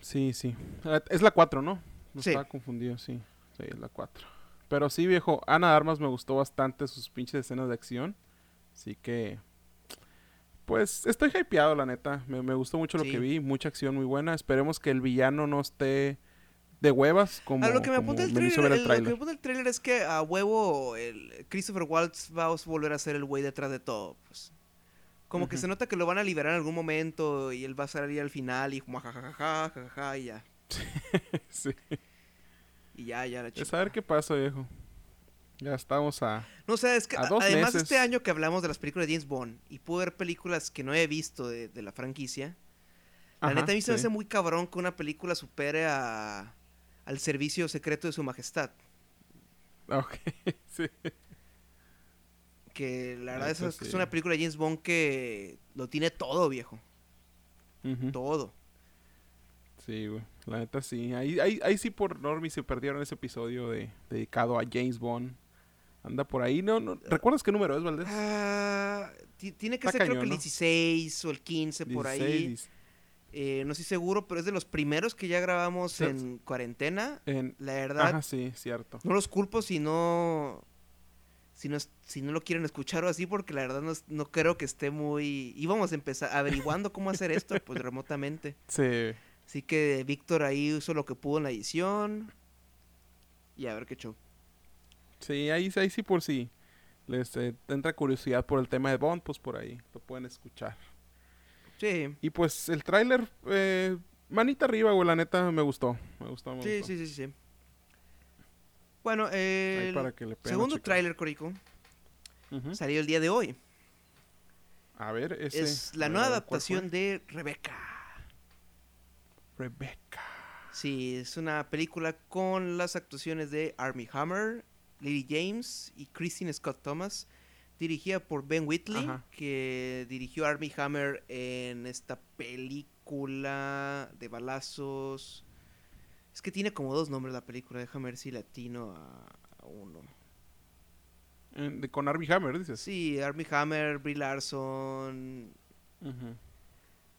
Sí, sí. Ah, Es la 4, ¿no? No Sí. estaba confundido, sí. Sí, es la 4. Pero sí, viejo, Ana de Armas me gustó bastante sus pinches escenas de acción. Así que... Pues estoy hypeado, la neta. Me, me gustó mucho lo Sí. que vi. Mucha acción muy buena. Esperemos que el villano no esté de huevas como, a lo que me apunta el trailer, el lo que me apunta el trailer es que a huevo el Christopher Waltz va a volver a ser el güey detrás de todo. Pues. Como que se nota que lo van a liberar en algún momento y él va a salir al final y como jajaja, jajaja, y ya. <laughs> sí. Y ya, ya la Es chica. a ver qué pasa, viejo. Ya estamos a... No, o sea, es que a a- dos además meses. este año que hablamos de las películas de James Bond y pude ver películas que no he visto de, de la franquicia, la Ajá, neta a mí se me hace muy cabrón que una película supere a, al servicio secreto de su majestad. Ok, <laughs> sí. Que la verdad es, que es sí. una película de James Bond que lo tiene todo, viejo. Ujú. Todo. Sí, güey. La neta sí. Ahí, ahí, ahí sí por Normie se perdieron ese episodio de, dedicado a James Bond. Anda por ahí. No, no. ¿Recuerdas qué número es, Valdés? Ti- tiene que Está ser creo que el ¿no? 16 o el 15 por 16, ahí. diez- Eh, no estoy seguro, pero es de los primeros que ya grabamos en cuarentena. en- La verdad, Ajá, sí, cierto. no los culpo si no... Si no, si no lo quieren escuchar o así, porque la verdad no, no creo que esté muy... Íbamos a empezar averiguando cómo hacer esto, pues <laughs> remotamente. Sí. Así que Víctor ahí hizo lo que pudo en la edición. Y a ver qué show. Sí, ahí, ahí sí por sí. les eh, entra curiosidad por el tema de Bond, pues por ahí lo pueden escuchar. Sí. Y pues el tráiler, eh, manita arriba, güey, la neta me gustó. Me gustó, me Sí, gustó. sí, sí, sí. Bueno, Ahí el para que le segundo tráiler, Corico, salió el día de hoy. A ver, ese. es la nueva ¿cuál adaptación de Rebecca. Rebecca. Sí, es una película con las actuaciones de Armie Hammer, Lily James y Christine Scott Thomas, dirigida por Ben Whitley, Ajá. que dirigió a Armie Hammer en esta película de balazos. Es que tiene como dos nombres la película, déjame ver si latino a, a uno. De- con Armie Hammer, dices. Sí, Armie Hammer, Brie Larson,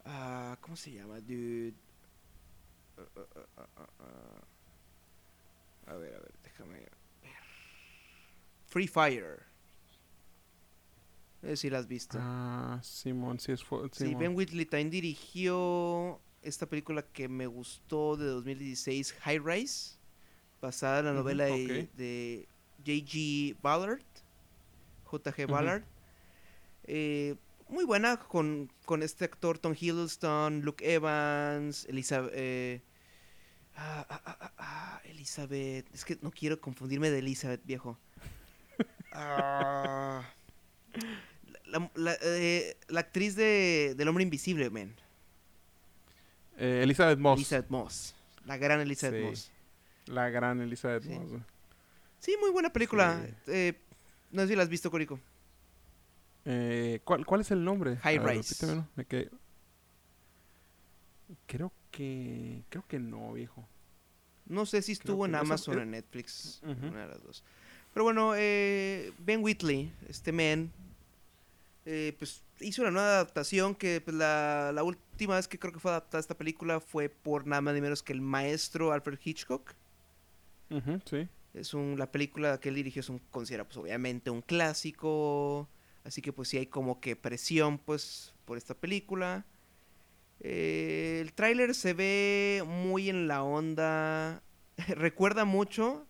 ah, ¿cómo se llama, dude? Ah, ah. A ver, a ver, déjame ver. Free Fire. Sé si la has visto. Ah, Simón, sí es sí. Ben Whitley también dirigió esta película que me gustó de 2016, High Rise, basada en la novela de, ok. de J.G. Ballard, J.G. Ballard. Eh, muy buena con, con este actor Tom Hiddleston, Luke Evans, Elizabeth... ah, ah, ah, ah, ah, Elizabeth... Es que no quiero confundirme de Elizabeth, viejo. <laughs> Ah, la, la- eh, la actriz de, del hombre invisible, man. Eh, Elizabeth Moss. Elizabeth Moss. La gran Elizabeth Sí. Moss. La gran Elizabeth Sí. Moss. Sí, muy buena película. Sí. Eh, no sé si la has visto, Corico. Eh, ¿cuál, ¿Cuál es el nombre? High ver, Rise. me quedé- Creo que. Creo que no, viejo. No sé si estuvo en Amazon o en Netflix. Una de las dos. Pero bueno, eh, Ben Whitley, este man, eh, pues hizo una nueva adaptación que pues, la, la última vez que creo que fue adaptada esta película fue por nada más ni menos que el maestro Alfred Hitchcock. Sí. Es un, la película que él dirigió es un, considera pues obviamente un clásico. Así que pues sí hay como que presión pues por esta película. Eh, el tráiler se ve muy en la onda. <laughs> Recuerda mucho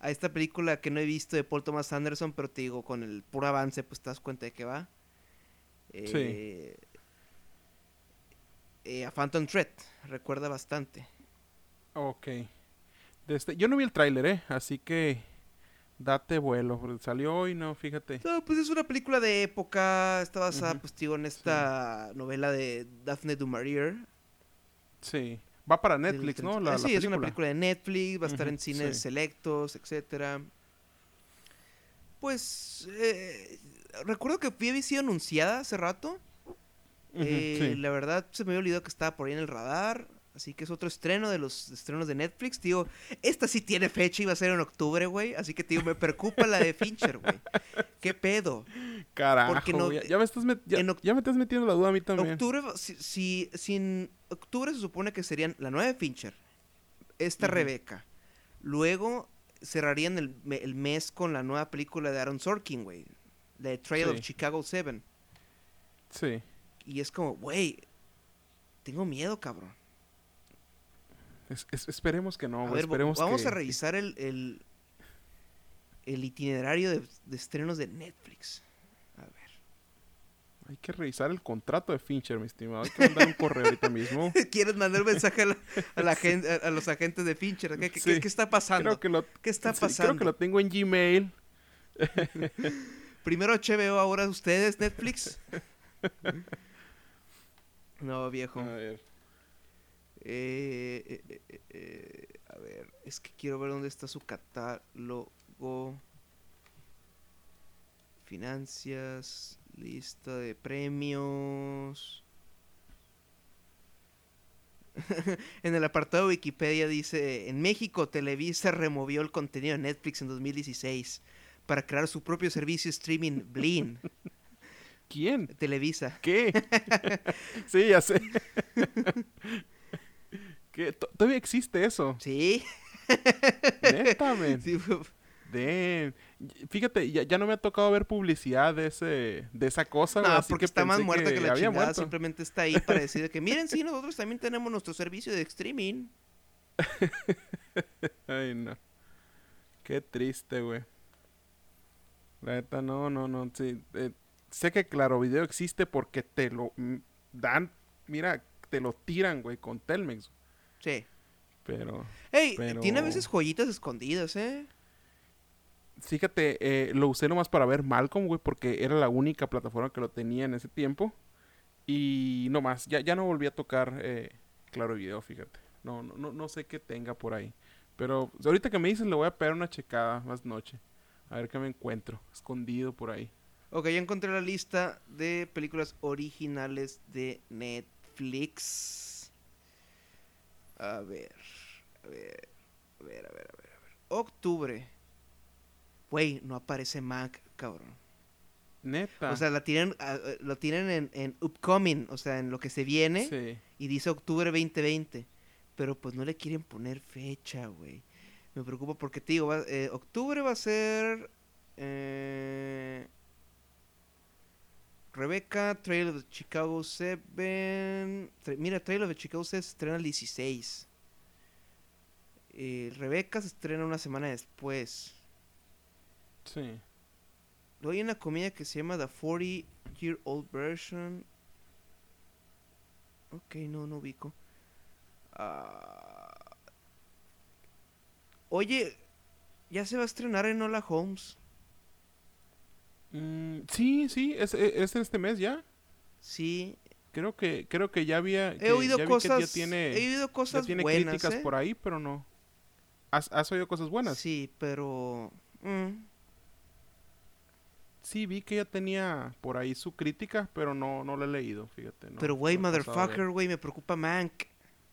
a esta película que no he visto de Paul Thomas Anderson, pero te digo, con el puro avance pues te das cuenta de que va. Eh, eh, a Phantom Thread, recuerda bastante. Ok. De este- yo no vi el tráiler, ¿eh? Así que. Date vuelo. Salió hoy, no, fíjate. No, pues es una película de época. Está basada, Ujú. pues, digo, en esta novela de Daphne du Maurier. Sí. Va para Netflix, 30 ¿no? La, Ah, la sí, es una película de Netflix. Va a estar en cines sí. selectos, etcétera. Pues, eh, recuerdo que había sido anunciada hace rato. Ujú, Eh, sí. La verdad, se me había olvidado que estaba por ahí en el radar. Así que es otro estreno de los estrenos de Netflix. Tío, esta sí tiene fecha y va a ser en octubre, güey. Así que, tío, me preocupa la de Fincher, güey. ¿Qué pedo? Carajo, porque no- güey, ya, ya me estás met- ya, en oc- ya me estás metiendo la duda a mí también. Octubre, si, si, si en octubre se supone que serían la nueva de Fincher, esta. Rebeca. Luego cerrarían el, me- el mes con la nueva película de Aaron Sorkin, güey. La de Trail of. Chicago 7. Sí. Y es como, güey, tengo miedo, cabrón. Es- es- esperemos que no, a güey. ver, esperemos vamos que- a revisar el, el, el itinerario de, de estrenos de Netflix. A ver. Hay que revisar el contrato de Fincher, mi estimado. Hay que mandar un correo ahorita mismo. <laughs> ¿Quieres mandar un mensaje a, la- a la <laughs> gen- a- a los agentes de Fincher? ¿Qué, qué- Sí. qué está pasando? Creo que lo, ¿Qué está sí, pasando? creo que lo tengo en Gmail. <laughs> Primero HBO, ahora ustedes, Netflix. no, viejo. A ver. Eh, eh, eh, a ver, es que quiero ver dónde está su catálogo. Finanzas, lista de premios. <laughs> en el apartado de Wikipedia dice, en México Televisa removió el contenido de Netflix en 2016 para crear su propio servicio streaming Blim. ¿Quién? Televisa. ¿Qué? <laughs> <laughs> sí, ya sé. ¿Qué? To- Todavía existe eso. Sí. Neta. <laughs> Sí, Damn. Fíjate, ya, ya no me ha tocado ver publicidad de ese de esa cosa, No, así porque que está más muerta que, la había chingada. muerto. Simplemente está ahí para decir de que miren, <laughs> sí, nosotros también tenemos nuestro servicio de streaming. <laughs> Ay, no. Qué triste, güey. La neta, no, no, no. Sí, eh, sé que Claro Video existe porque te lo dan, mira, te lo tiran, güey, con Telmex. Sí. Pero, Ey, Pero- tiene a veces joyitas escondidas, ¿eh? fíjate, eh, lo usé nomás para ver Malcolm, güey, porque era la única plataforma que lo tenía en ese tiempo. Y no más, ya, ya no volví a tocar eh, Claro Video, fíjate. No, no, no, no sé qué tenga por ahí. Pero ahorita que me dices, le voy a pegar una checada más noche. A ver qué me encuentro, escondido por ahí. Ok, ya encontré la lista de películas originales de Netflix. A ver, a ver, a ver, a ver, a ver. a ver. Octubre. Güey, no aparece Mac, cabrón. Neta. O sea, la tienen, eh, lo tienen en, en upcoming, o sea, en lo que se viene. sí. Y dice octubre 2020. Pero pues no le quieren poner fecha, güey. Me preocupa porque te digo, va- eh, octubre va a ser... eh, Rebeca, Trailer de Chicago 7. tra- mira, Trailer de Chicago 7 se estrena el 16. Eh, Rebeca se estrena una semana después. Sí. Luego hay una comida que se llama The 40 Year Old Version. Ok, no, no ubico. Ah. Oye, ya se va a estrenar en Hola Holmes. Mm, sí, sí, es, e, es este mes ya. Sí, Creo que creo que ya había he que- oído ya cosas. ya tiene he oído ya cosas tiene buenas. críticas ¿eh? por ahí, pero no. ¿Has, has oído cosas buenas? Sí, pero. mm, Sí, vi que ya tenía por ahí su crítica, pero no no la he leído, fíjate. no- pero, güey, no he motherfucker, güey, me preocupa Mank.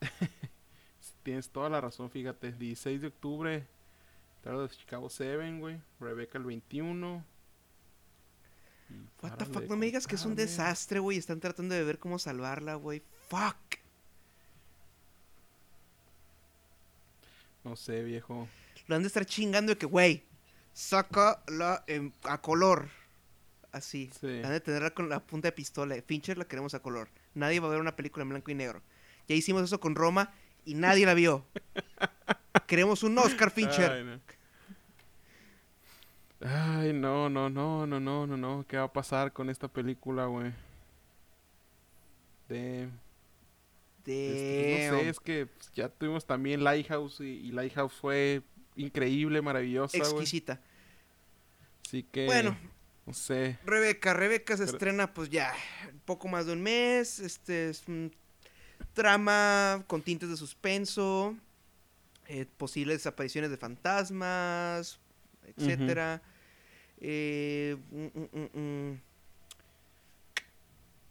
<laughs> Tienes toda la razón, fíjate. 16 de octubre, tarde de Chicago 7, güey. Rebeca el 21. What the fuck, no me digas que es un desastre, güey. Están tratando de ver cómo salvarla, güey. Fuck. No sé, viejo. Lo han de estar chingando de que, güey, saca la en- a color. Así. Sí. Han de tenerla con la punta de pistola. Fincher la queremos a color. Nadie va a ver una película en blanco y negro. Ya hicimos eso con Roma y nadie la vio. <laughs> queremos un Oscar Fincher. Ay, no. Ay, no, no, no, no, no, no, no. ¿Qué va a pasar con esta película, güey? De... Este, no sé, es que pues, ya tuvimos también Lighthouse y, y Lighthouse fue increíble, maravillosa. Exquisita. Así que, Bueno, no sé. Rebeca, Rebeca se Pero- estrena pues ya poco más de un mes. Este es un trama con tintes de suspenso, eh, posibles apariciones de fantasmas, etcétera. Eh, mm, mm, mm, mm.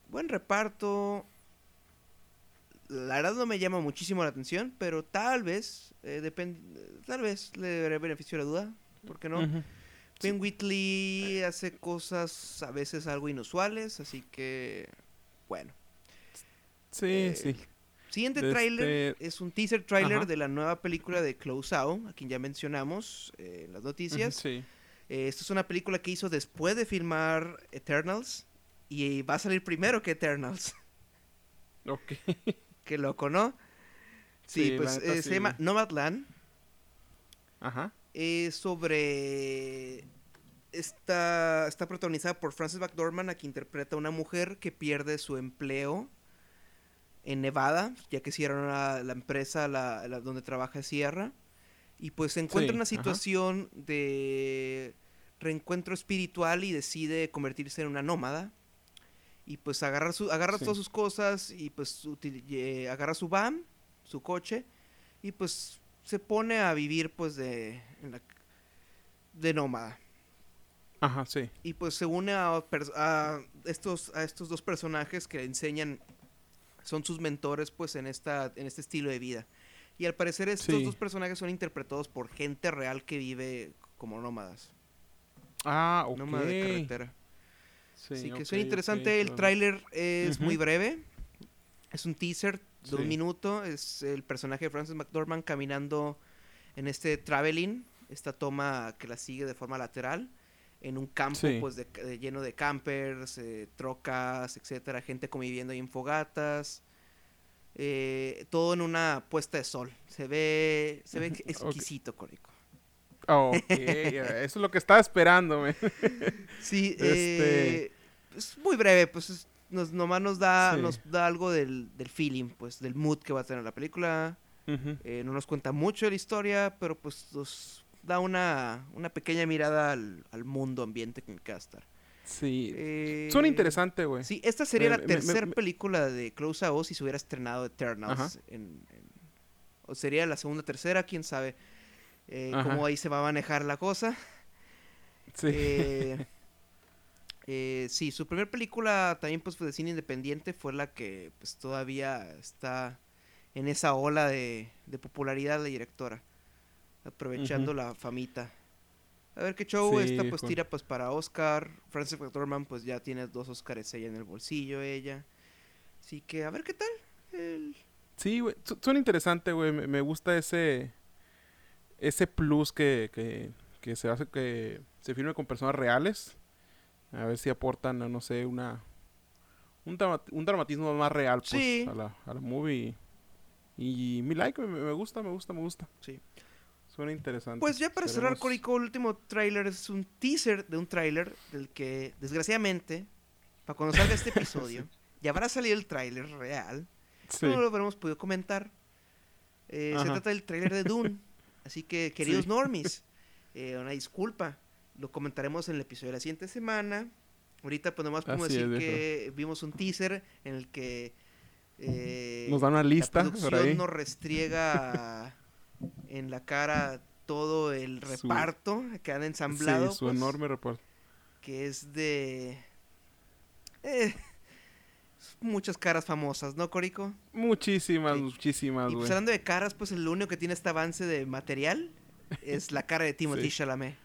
Buen reparto. La verdad no me llama muchísimo la atención, pero tal vez, eh, depende, tal vez le daré beneficio la duda, ¿por qué no? Ujú. Ben Whitley hace cosas a veces algo inusuales, así que bueno. Sí, Eh, sí. Siguiente De tráiler este- es un teaser trailer Ajá. de la nueva película de Close Out, a quien ya mencionamos eh, en las noticias. Sí. Eh, esta es una película que hizo después de filmar Eternals y va a salir primero que Eternals. <laughs> Ok. Qué loco, ¿no? Sí, pues eh, se llama Nomadland. Ajá. es sobre está está protagonizada por Frances McDormand a quien interpreta a una mujer que pierde su empleo en Nevada ya que cierran la, la empresa la, la- donde trabaja cierra y pues se encuentra Sí, una ajá. situación de reencuentro espiritual y decide convertirse en una nómada y pues agarra su agarra Sí. todas sus cosas y pues util- eh, agarra su van su coche y pues se pone a vivir pues de en la- de nómada Ajá, sí. y pues se une a, a estos a estos dos personajes que le enseñan son sus mentores pues en esta en este estilo de vida y al parecer estos Sí. dos personajes son interpretados por gente real que vive como nómadas Ah, ok. nómada de carretera Sí, Así que ok, suena interesante. El claro. tráiler es muy breve. Es un teaser de Sí. un minuto. Es el personaje de Francis McDormand caminando en este traveling. Esta toma que la sigue de forma lateral. En un campo Sí. pues de- de- lleno de campers, eh, trocas, etcétera. Gente conviviendo ahí en fogatas. eh, todo en una puesta de sol. Se ve, se ve <laughs> exquisito, Corico. Ok, eso es lo que estaba esperando. <laughs> Sí, Este- eh, es muy breve, pues es- nos, nomás nos da, Sí. nos da algo del, del feeling, pues del mood que va a tener la película. Eh, no nos cuenta mucho de la historia, pero pues da una, una pequeña mirada al, al mundo ambiente que estar. Sí. Eh, Suena interesante, güey. Sí, esta sería Me- la tercera película de Close a Us si se hubiera estrenado Eternals. En- en- o sería la segunda, tercera, quién sabe eh, cómo ahí se va a manejar la cosa. Sí. Eh, <laughs> eh, sí, su primera película también pues fue de cine independiente fue la que pues todavía está en esa ola de, de popularidad la directora, aprovechando la famita. A ver qué show, Sí, esta pues con- tira pues para Oscar, Frances McDormand pues ya tiene dos Oscars ella en el bolsillo ella. Así que a ver qué tal. El- Sí, güey. su- Suena interesante, güey. Me, me gusta ese. Ese plus que, que, que se hace que se filme con personas reales. A ver si aportan, no sé, una. Un, un dramatismo más real, pues, Sí. a, la, a la movie. Y mi like, me, me gusta, me gusta, me gusta. Sí. Suena interesante. Pues ya para cerrar, Corico, el último tráiler es un teaser de un tráiler del que, desgraciadamente, para cuando salga este <laughs> episodio, ya habrá salido el tráiler real. Sí. No lo habremos podido comentar. Eh, se trata del tráiler de Dune. <laughs> Así que, queridos Sí. normies, <laughs> eh, una disculpa. Lo comentaremos en el episodio de la siguiente semana. Ahorita pues nomás podemos Así es, decir que vimos un teaser en el que eh, Nos dan una la lista por producción ahí. nos restriega en la cara todo el Su- reparto que han ensamblado. sí, su pues, enorme reporte. Que es de... eh, muchas caras famosas, ¿no, Corico? Muchísimas, Sí. muchísimas, Y pues hablando de caras, pues el único que tiene este avance de material es la cara de Timothy <laughs> Sí. Chalamet.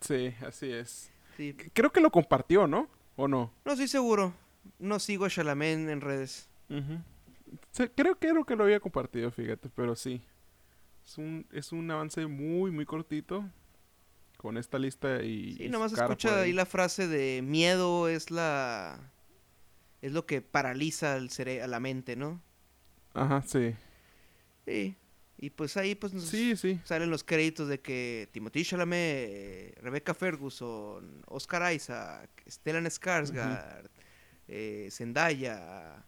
Sí, así es. Sí. Creo que lo compartió, ¿no? ¿O no? No estoy seguro. No sigo a Chalamet en redes. Ujú. Sí, creo, creo que lo había compartido, fíjate, pero sí. Es un, es un avance muy, muy cortito. Con esta lista y. Sí, nomás escucha ahí la frase de miedo es la... Es lo que paraliza al cere a la mente, ¿no? Ajá, sí. Sí. Y pues ahí pues nos Sí, sí. salen los créditos de que Timothy Chalamet, Rebecca Ferguson, Oscar Isaac, Stellan Skarsgård, eh, Zendaya,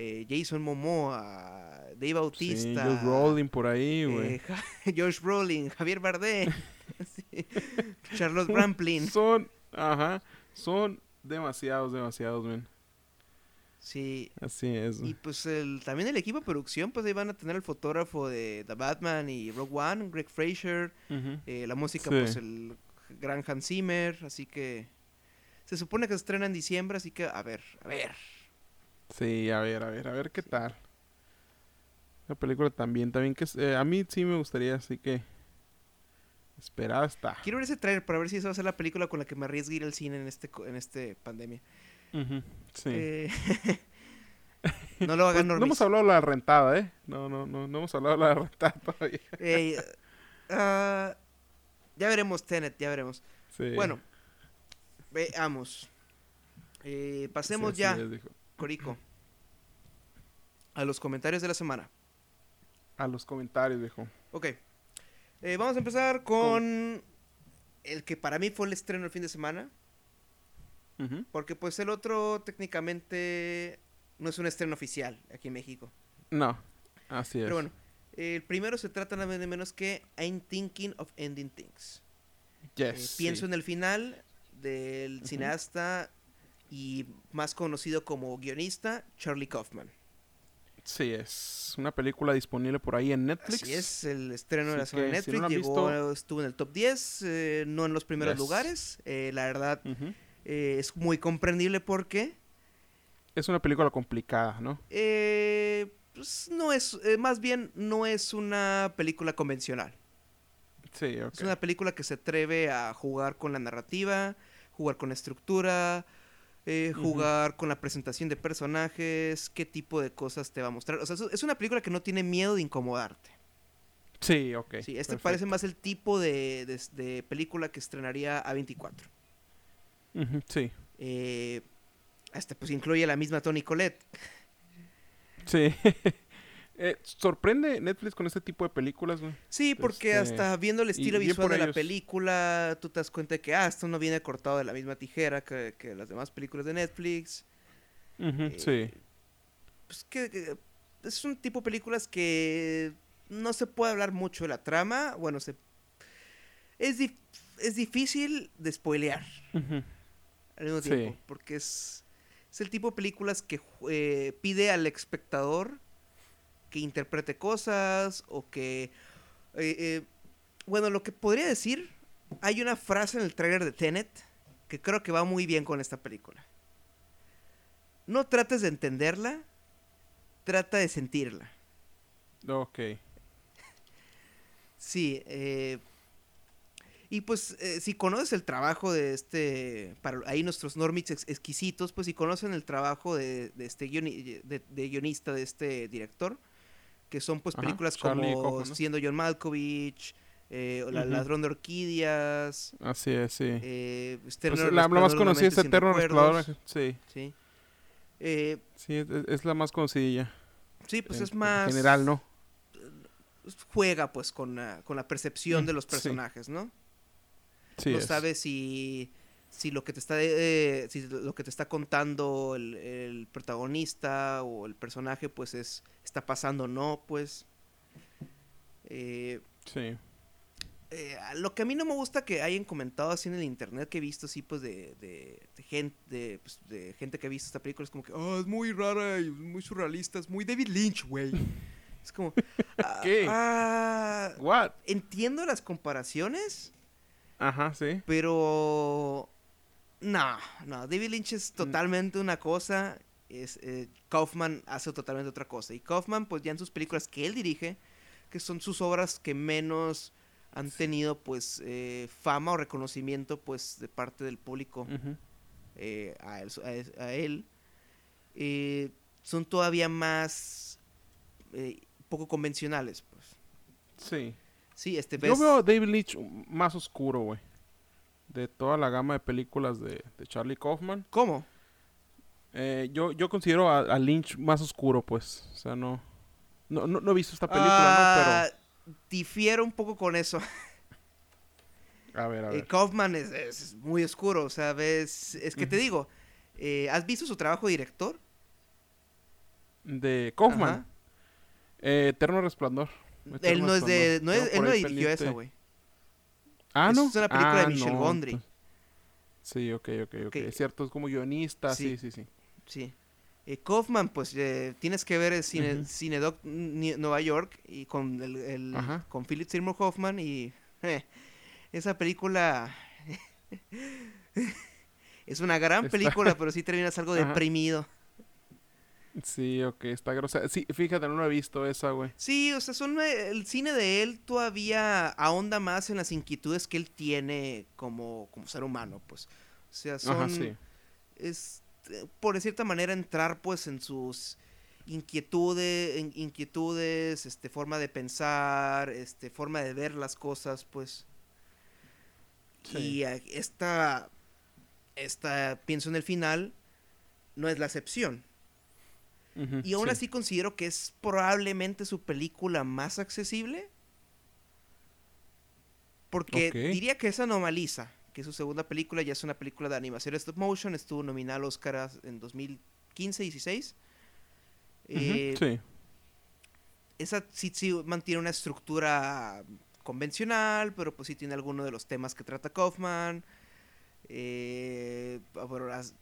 eh, Jason Momoa, Dave Sí, Bautista, Josh Rowling por ahí, güey. eh, <laughs> Josh Brolin, Javier Bardem, <laughs> <laughs> sí, Charlotte Rampling. Son, ajá, son demasiados, demasiados, men. Sí, Así es. y pues el, también el equipo de producción, pues ahí van a tener el fotógrafo de The Batman y Rogue One, Greg Fraser. Eh, la música, Sí. pues el gran Hans Zimmer, así que se supone que se estrena en diciembre, así que a ver, a ver. Sí, a ver, a ver, a ver qué tal. La película también, también que es- eh, a mí sí me gustaría, así que esperada está. Quiero ver ese trailer para ver si esa va a ser la película con la que me arriesgue ir al cine en este co- en este pandemia. Ujú, Sí. Eh, <laughs> no lo Pues, hagan no normis. hemos hablado de la rentada, ¿eh? No, no, no, no hemos hablado de la rentada <laughs> todavía. Ey, ah, ya veremos Tenet, ya veremos. Sí. Bueno, veamos. Eh, pasemos Sí, ya, es, dijo. Corico, a los comentarios de la semana. A los comentarios, viejo. Ok. Eh, vamos a empezar con el que para mí fue el estreno el fin de semana. Porque pues el otro técnicamente no es un estreno oficial aquí en México. No, así es. Pero bueno, el primero se trata nada más ni menos que I'm Thinking of Ending Things. Eh, Yes, pienso sí. en el final del cineasta y más conocido como guionista, Charlie Kaufman. Sí, es una película disponible por ahí en Netflix. Así es, el estreno de la semana de que, si Netflix no llegó, visto- estuvo en el top 10, eh, no en los primeros Yes. lugares. Eh, la verdad, Ujú. eh, es muy comprendible porque Es una película complicada, ¿no? eh, pues, no es, eh, más bien no es una película convencional. Sí, ok. Es una película que se atreve a jugar con la narrativa, jugar con la estructura, eh, jugar con la presentación de personajes, qué tipo de cosas te va a mostrar. O sea, es- una película que no tiene miedo de incomodarte. Sí, ok. Sí, este perfecto. parece más el tipo de, de- de película que estrenaría A24. Ujú, Sí, Eh, hasta pues incluye la misma Tony Colette. sí. <laughs> Eh, sorprende Netflix con este tipo de películas, güey. Sí, porque Este, hasta viendo el estilo visual de la película, tú te das cuenta de que, ah, esto no viene cortado de la misma tijera que, que las demás películas de Netflix. Eh, sí. Pues que, que es un tipo de películas que no se puede hablar mucho de la trama. Bueno, se, es, dif- es difícil de spoilear al mismo Sí. tiempo, porque es, es el tipo de películas que eh, pide al espectador que interprete cosas o que... eh, eh, bueno, lo que podría decir, hay una frase en el trailer de Tenet que creo que va muy bien con esta película. No trates de entenderla, trata de sentirla. Ok. Sí, eh, y pues eh, si conoces el trabajo de este, para ahí nuestros normics ex- exquisitos, pues si conocen el trabajo de, de este guioni- de, de guionista de este director, que son pues películas como. Siendo John Malkovich, eh, o La. Ladrón de Orquídeas, Así es, sí. eh, Pues, la, la más conocida es Eterno Resplandor. Sí, Sí, Eh, sí, es, es la más conocidilla. sí, pues en- es en más... general, ¿no? Juega pues con la, con la percepción Mm, de los sí. personajes, ¿no? Sí no es. sabes si, si lo que te está eh, si lo que te está contando el, el protagonista o el personaje pues es está pasando o no pues Eh, Sí. eh, lo que a mí no me gusta que hayan comentado así en el internet que he visto así pues de, de, de gente de, pues, de gente que ha visto esta película es como que oh, es muy rara y muy surrealista es muy David Lynch güey <laughs> es como ah, ¿Qué? ah, What? entiendo las comparaciones Ajá, sí. Pero. No, no. David Lynch Mm. es totalmente una cosa. Es, eh, Kaufman hace totalmente otra cosa. Y Kaufman, pues ya en sus películas que él dirige, que son sus obras que menos han tenido, pues, eh, fama o reconocimiento, pues, de parte del público eh, a él, a él- a él, eh, son todavía más eh, poco convencionales, pues. Sí. Sí, este Yo veo a David Lynch más oscuro, güey. De toda la gama de películas de, de Charlie Kaufman. ¿Cómo? Eh, yo, yo considero a, a Lynch más oscuro, pues. O sea, no. No, no, no he visto esta película, Ah, Difiero un poco con eso. ¿no? Pero. A ver, a Eh, ver. Kaufman es, es muy oscuro, o sea, ves, es que te digo, eh, ¿has visto su trabajo de director? De Kaufman. Eterno Resplandor. Él no es de, no es- él no dirigió esa, güey. Ah, no. es una película de Ah, Michel no, Gondry. Sí, ok, ok, ok. Es cierto, es como guionista. Sí, Sí. sí, sí. Sí. Eh, Kaufman, pues eh, tienes que ver el cine, Ujú. Cinedoc Nueva York y con el, con Philip Seymour Hoffman y eh, esa película <laughs> es una gran Está- película, pero sí terminas algo <laughs> Ajá. deprimido. Sí, ok, está grosera. Sí, fíjate, no lo he visto esa, güey. Sí, o sea, son eh, el cine de él todavía ahonda más en las inquietudes que él tiene como, como ser humano, pues. O sea, son Ajá, sí. es eh, por de cierta manera entrar pues en sus inquietudes, inquietudes, este forma de pensar, este forma de ver las cosas, pues. Sí. Y eh, esta esta pienso en el final no es la excepción. Y aún sí. así considero que es probablemente su película más accesible. Porque diría que es Anomaliza, que su segunda película ya es una película de animación stop motion, estuvo nominada al Oscar en 2015 y 16. Ujú, Eh, sí. Esa sí, sí mantiene una estructura convencional, pero pues sí tiene algunos de los temas que trata Kaufman. Eh, as-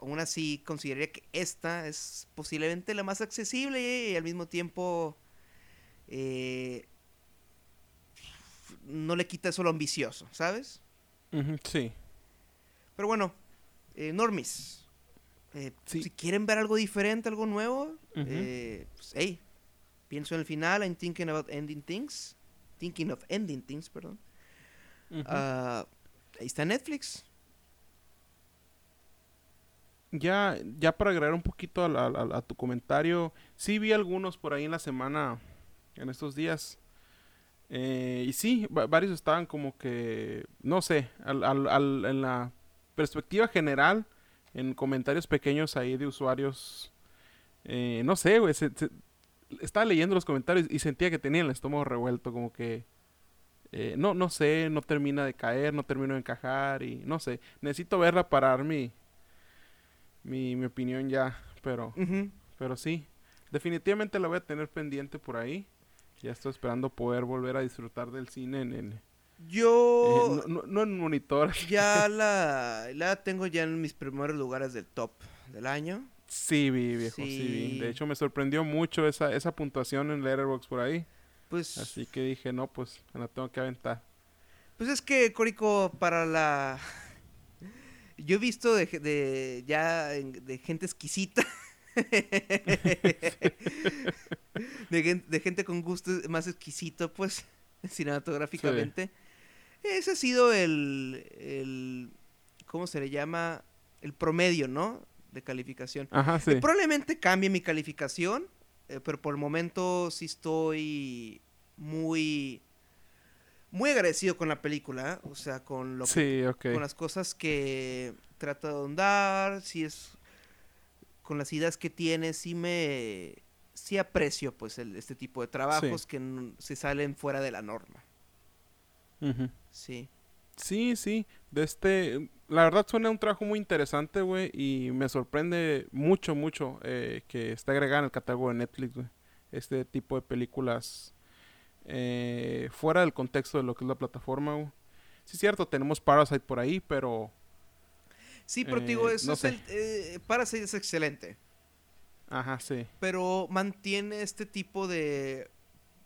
aún así consideraría que esta es posiblemente la más accesible y al mismo tiempo eh, no le quita eso lo ambicioso, ¿sabes? Sí. Pero bueno, eh, Normis, eh, Sí. si quieren ver algo diferente, algo nuevo, eh, pues hey, pienso en el final, I'm thinking about ending things, thinking of ending things, perdón. Ah, ahí está Netflix. Ya, ya para agregar un poquito a, tu comentario, sí vi algunos por ahí en la semana, en estos días. Eh, y sí, va- varios estaban como que, no sé, al- al- al- en la perspectiva general, en comentarios pequeños ahí de usuarios, eh, no sé, güey, se- estaba leyendo los comentarios y sentía que tenía el estómago revuelto, como que eh, no, no sé, no termina de caer, no termino de encajar y no sé. Necesito verla para mi, mi opinión ya, pero, pero sí. Definitivamente la voy a tener pendiente por ahí. Ya estoy esperando poder volver a disfrutar del cine en, Yo eh, no, no- no en monitor. <laughs> ya <laughs> la, la tengo ya en mis primeros lugares del top del año. Sí, vi, viejo, sí. vi. De hecho, me sorprendió mucho esa, esa puntuación en Letterboxd por ahí. Pues, Así que dije, no, pues me la tengo que aventar. pues es que, Córico, para la... Yo he visto de, de ya de gente exquisita. <laughs> de, gen- de gente con gusto más exquisito, pues, <laughs> cinematográficamente. Ese ha sido el, el... ¿Cómo se le llama? El promedio, ¿no? De calificación. Ajá, sí. Probablemente cambie mi calificación, eh, pero por el momento sí estoy muy muy agradecido con la película, o sea, con lo que- Sí, con las cosas que trata de ahondar, si es con las ideas que tiene, sí me sí aprecio pues el- este tipo de trabajos que se salen fuera de la norma. Sí. Sí, sí. De este, la verdad suena un trabajo muy interesante, güey, y me sorprende mucho, mucho eh, que esté agregada en el catálogo de Netflix, güey. Este tipo de películas eh, fuera del contexto de lo que es la plataforma, güey. Sí, es cierto, tenemos Parasite por ahí, pero... Sí, pero te digo, Eh, eso no es el, eh, Parasite es excelente. Ajá, sí. pero mantiene este tipo de,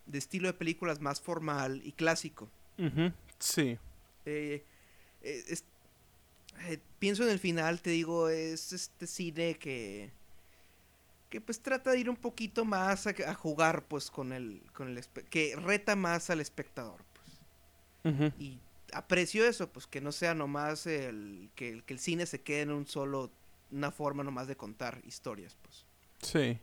de estilo de películas más formal y clásico. Ujú, Sí. Eh, eh, es- eh, pienso en el final, te digo, es este cine que que pues trata de ir un poquito más a, a jugar pues con el con el que reta más al espectador pues. Y aprecio eso pues que no sea nomás el que, el que el cine se quede en un solo una forma nomás de contar historias pues Sí.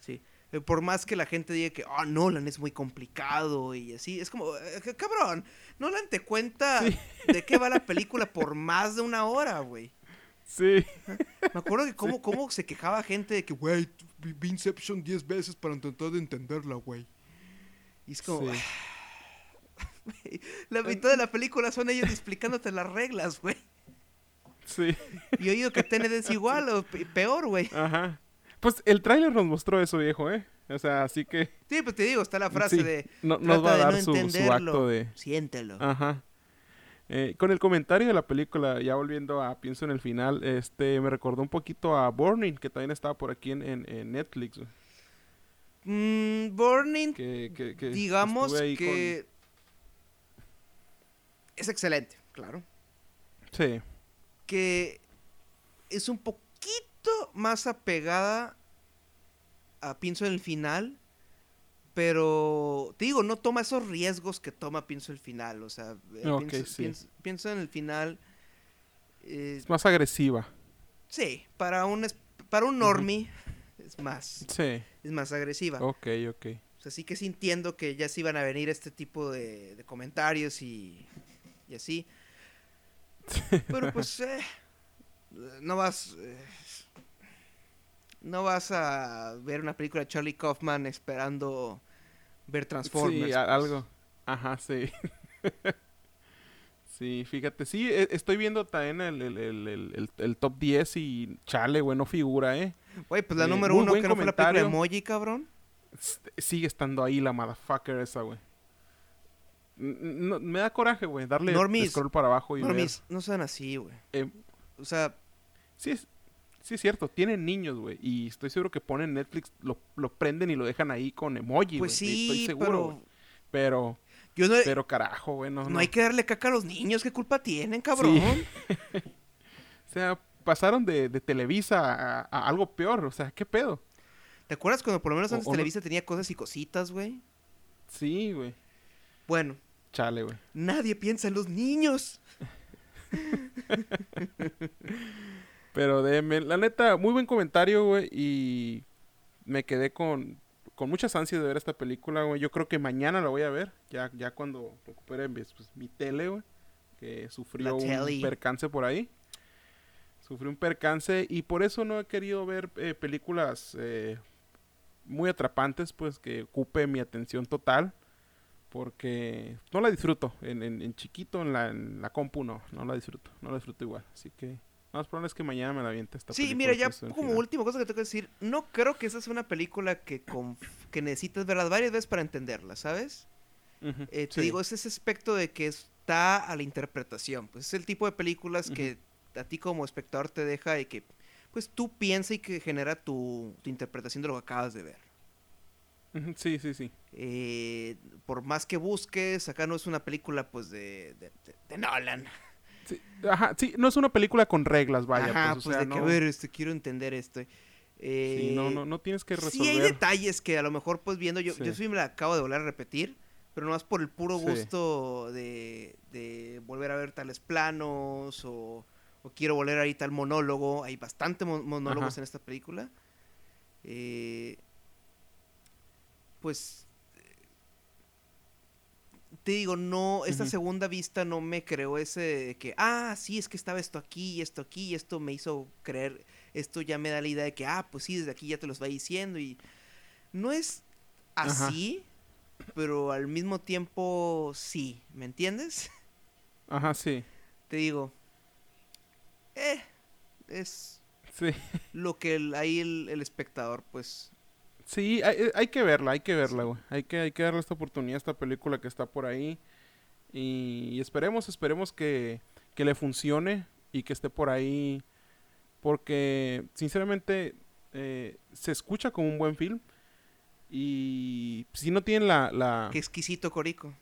Sí. Eh, Por más que la gente diga que, ah, Nolan es muy complicado y así, es como, eh, cabrón, Nolan te cuenta Sí. de qué va la película por más de una hora, güey. Sí. Me acuerdo que <laughs> cómo, cómo se quejaba gente de que, güey, vi Inception 10 veces para intentar de entenderla, güey. Y es como, Sí. <laughs> la mitad de la película son ellos explicándote las reglas, güey. Sí. Y he oído que Tenet es <laughs> igual o pe- peor, güey. Ajá. Pues el tráiler nos mostró eso, viejo, ¿eh? O sea, así que Sí, pues te digo, está la frase Sí, de, no, nos va a dar no su, su acto de... siéntelo. Ajá. Eh, con el comentario de la película, ya volviendo a Pienso en el final, este me recordó un poquito a Burning, que también estaba por aquí en, en- en Netflix. Mm, Burning Que, que- que digamos que es excelente, claro. Sí. Que es un poquito más apegada a Pienso en el final, pero te digo, no toma esos riesgos que toma Pienso en el final, o sea, eh, pienso, sí. pienso- pienso en el final, eh, Es más agresiva. sí, para un para un normie es más Sí. es más agresiva. Ok, ok. O sea, sí que sí entiendo que ya se iban a venir este tipo de, de comentarios y, y así. <laughs> Pero pues, eh, no vas... eh, no vas a ver una película de Charlie Kaufman esperando ver Transformers. Sí, pues. algo. Ajá, sí. <laughs> sí, fíjate. Sí, e- estoy viendo también el, el, el, el- top 10 y chale, güey, no figura, ¿eh? Güey, pues la Eh, número uno que no fue la película de. Emoji, cabrón. S- Sigue estando ahí la motherfucker esa, güey. No- me da coraje, güey, darle Normis, scroll para abajo y ver. Normis, no sean así, güey. Eh, O sea, Sí, es, sí es cierto, tienen niños, güey. Y estoy seguro que ponen Netflix, lo, lo prenden y lo dejan ahí con emoji, pues sí, Estoy seguro, pero... Pero, Yo no, pero carajo, güey, no, no no. hay que darle caca a los niños, ¿qué culpa tienen, cabrón? <laughs> O sea, pasaron de, de Televisa a, a algo peor. O sea, ¿qué pedo? ¿Te acuerdas cuando por lo menos antes o Televisa tenía cosas y cositas, güey? Sí, güey. Bueno, Chale, güey. nadie piensa en los niños. <laughs> Pero de, me- la neta, muy buen comentario, güey. Y me quedé con, con muchas ansias de ver esta película, güey. Yo creo que mañana la voy a ver. Ya, ya cuando recupere mi, pues, mi tele, güey. Que sufrió un percance por ahí. Sufrió un percance y por eso no he querido ver eh, películas eh, muy atrapantes, pues que ocupe mi atención total. Porque no la disfruto. En, en, chiquito, en la, en la compu, no. No la disfruto. No la disfruto igual. Así que más probable es que mañana me la aviente esta Sí, mira, ya como última cosa que tengo que decir, no creo que esa sea una película que, que necesitas verla varias veces para entenderla, ¿sabes? Eh, te digo, es ese aspecto de que está a la interpretación. Pues es el tipo de películas que a ti como espectador te deja y que pues tú piensas y que genera tu, interpretación de lo que acabas de ver. Sí, sí, sí. Eh, por más que busques, acá no es una película pues de, de Nolan. Sí, ajá, sí, no es una película con reglas, vaya. Ajá, pues, pues de que, a ver, este, quiero entender esto. sí, no, no, no tienes que resolver. Sí hay detalles que a lo mejor, pues, viendo, yo sí, yo sí me la acabo de volver a repetir, pero no más por el puro gusto de, de volver a ver tales planos o, o, quiero volver a ir tal monólogo. Hay bastante monólogos en esta película. Eh, pues te digo, no, esta segunda vista no me creó ese de que, ah, sí, es que estaba esto aquí y esto aquí y esto me hizo creer, esto ya me da la idea de que, ah, pues sí, desde aquí ya te los va diciendo y no es así, pero al mismo tiempo sí, ¿me entiendes? <laughs> Ajá, sí. Te digo, eh, es sí. lo que ahí el espectador pues Sí, hay, hay, que verla, hay que verla, güey. Hay que, hay que darle esta oportunidad a esta película que está por ahí. Y, esperemos, esperemos que, que, le funcione y que esté por ahí. Porque, sinceramente, eh, se escucha como un buen film. Y si no tiene la... la... Qué exquisito Corico.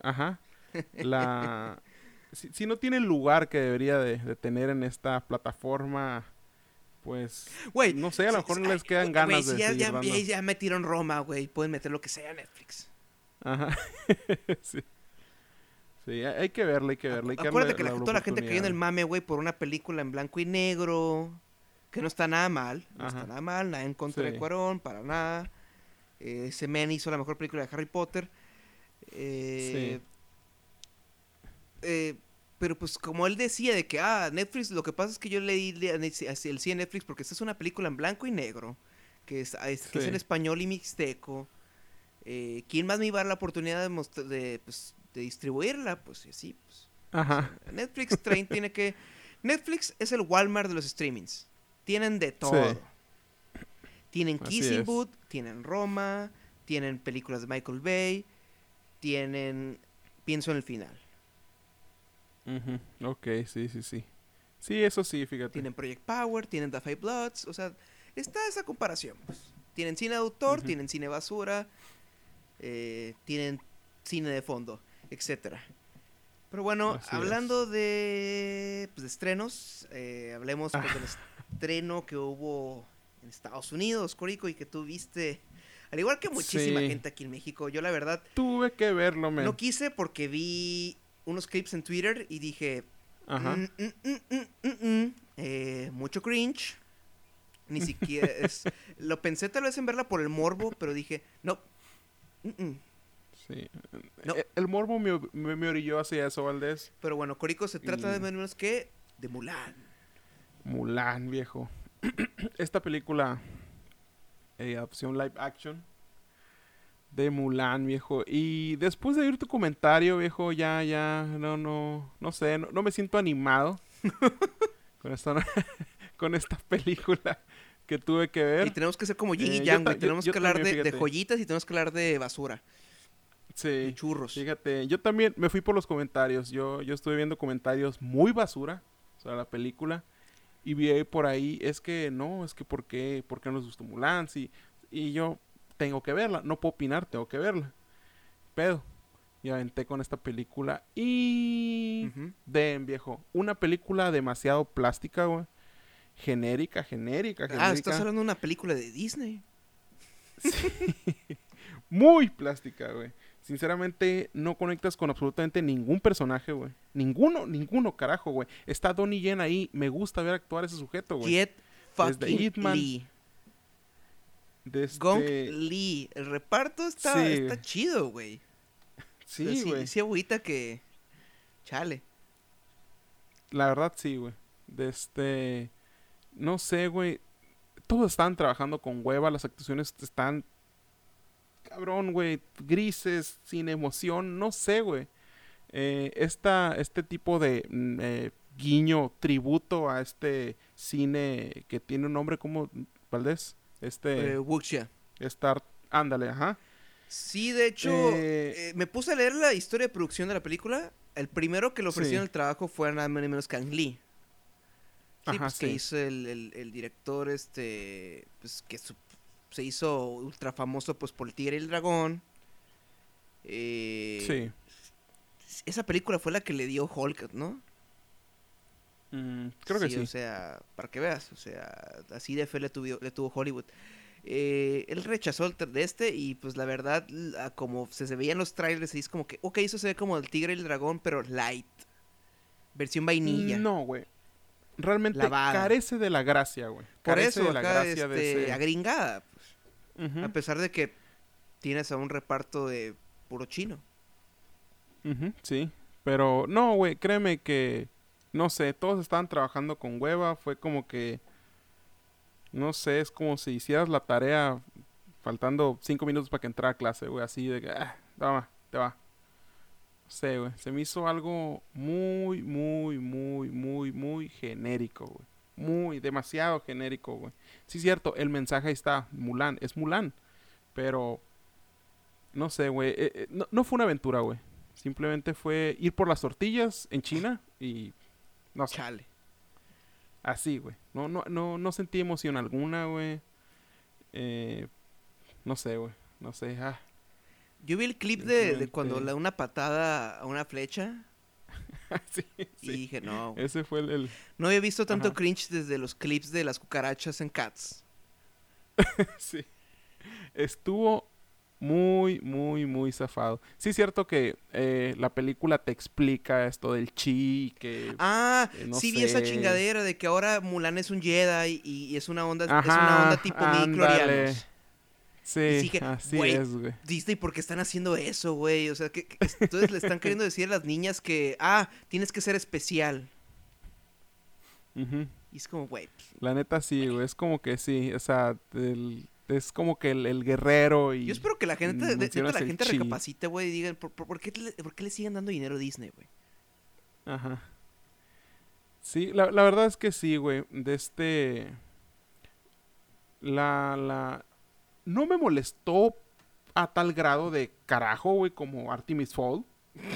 Ajá. <laughs> La... si, si, no tiene el lugar que debería de, de tener en esta plataforma pues, güey, no sé, a lo mejor no les quedan ganas de ya, ya, ya, metieron Roma, güey, pueden meter lo que sea a Netflix. Ajá. <laughs> sí. Sí, hay que verla, hay que verla. Hay que Acuérdate que la, toda la gente cayó en el mame, güey, por una película en blanco y negro, que no está nada mal, no está nada mal, nada en contra de Cuarón, para nada. Eh, ese men hizo la mejor película de Harry Potter. Eh, sí. Eh, pero pues como él decía de que, ah, Netflix, lo que pasa es que yo leí el sí en Netflix porque esta es una película en blanco y negro, que es, en español y mixteco. Eh, ¿Quién más me iba a dar la oportunidad de, de, pues, de distribuirla? Pues sí, pues. Ajá. Netflix train, <laughs> tiene que... Netflix es el Walmart de los streamings. Tienen de todo. Tienen Kissing Boot, tienen Roma, tienen películas de Michael Bay, tienen... Pienso en el final. Ok, sí, sí, sí. Sí, eso sí, fíjate. Tienen Project Power, tienen The Five Bloods, o sea, está esa comparación. Pues. Tienen cine de autor, tienen cine basura, eh, tienen cine de fondo, etcétera. Pero bueno, hablando de, pues, de estrenos, eh, hablemos pues, del <laughs> estreno que hubo en Estados Unidos, Corico, y que tú viste, al igual que muchísima gente aquí en México. Yo la verdad... Tuve que verlo, me No quise porque vi unos clips en Twitter y dije, Ajá. Mm, mm, mm, eh, mucho cringe. Ni <laughs> siquiera es... Lo pensé tal vez en verla por el morbo, pero dije, no. Sí. E, el morbo me, me, orilló hacia eso, Valdés. Pero bueno, Corico, se trata de menos que de Mulan. Mulan, viejo. <clears throat> Esta película, eh, opción live action, de Mulan, viejo. Y después de oír tu comentario, viejo, ya, ya, no, no, no sé, no, me siento animado <laughs> con, esta, <laughs> con esta película que tuve que ver. Y tenemos que ser como Yin y eh, Yang, Tenemos que hablar de, joyitas y tenemos que hablar de basura. Sí. churros. Fíjate, yo también me fui por los comentarios. Yo, yo estuve viendo comentarios muy basura sobre la película. Y vi por ahí, es que no, es que ¿por qué, por qué no nos gustó Mulan? Sí. Y yo, tengo que verla. No puedo opinar, tengo que verla. Pedo. Y aventé con esta película. Y. De viejo. Una película demasiado plástica, güey. Genérica, genérica, ah, genérica. Ah, estás hablando de una película de Disney. Sí. <laughs> Muy plástica, güey. Sinceramente, no conectas con absolutamente ningún personaje, güey. Ninguno, ninguno, carajo, güey. Está Donnie Yen ahí. Me gusta ver actuar ese sujeto, güey. Jet fucking Lee. Gong este Lee. El reparto está, está chido, güey. Sí, güey. sí, agüita que. Chale. La verdad, sí, güey. De este. No sé, güey. todos estaban trabajando con hueva, las actuaciones están cabrón, güey, grises, sin emoción, no sé, güey. Eh, este tipo de mm, eh, guiño, tributo a este cine que tiene un nombre como Valdés, este eh, Wuxia. Star, ándale, ajá. Sí, de hecho, eh, me puse a leer la historia de producción de la película. El primero que le ofrecieron el trabajo fue nada menos que Ang Lee. Sí, pues, que hizo el, el, director, este, pues que se hizo ultra famoso pues por el Tigre y el Dragón. Eh, sí. Esa película fue la que le dio Hulk, ¿no? Mm, creo que sí. O sea, para que veas, o sea, así de fe le tuvo, le tuvo Hollywood. Eh, él rechazó el de este y pues la verdad, como se, se veían los trailers, es como que, ok, eso se ve como el tigre y el dragón, pero light. Versión vainilla. No, güey. Realmente carece de la gracia, güey. Eso, de la gracia de este, agringada. Pues. A pesar de que tienes a un reparto de puro chino. sí, pero no, güey, créeme que no sé, todos estaban trabajando con hueva, fue como que, no sé, es como si hicieras la tarea faltando cinco minutos para que entrara a clase, güey, así de que, ah, te va. No sé, güey, se me hizo algo muy, muy, muy, muy, muy genérico, güey. Muy, demasiado genérico, güey. Sí, cierto, el mensaje ahí está, Mulan, es Mulan, pero, no sé, güey, eh, eh, no, no fue una aventura, güey. Simplemente fue ir por las tortillas en China y no Chale. Así, güey. No, no, no, no sentí emoción alguna, güey. Eh, no sé, güey. No sé. Ah. Yo vi el clip de, cuando le da una patada a una flecha. <laughs> sí, y dije, no. Ese fue el, No había visto tanto cringe desde los clips de las cucarachas en Cats. <laughs> sí. Estuvo muy, muy, muy zafado. Sí es cierto que eh, la película te explica esto del chi, que... Ah, eh, sí vi esa chingadera de que ahora Mulan es un Jedi y, es una onda, es una onda tipo Miclorianos. Sí, así es, güey. Disney, ¿por qué están haciendo eso, güey? O sea, que, entonces le están queriendo decir a las niñas que, ah, tienes que ser especial. Y es como, güey. La neta sí, güey. Es como que sí, o sea, el es como que el, guerrero y... Yo espero que la gente, de, la gente recapacite, güey, y digan, ¿por, qué le, siguen dando dinero a Disney, güey? Ajá. Sí, la, verdad es que sí, güey. De este... La, la... No me molestó a tal grado de carajo, güey, como Artemis Fall.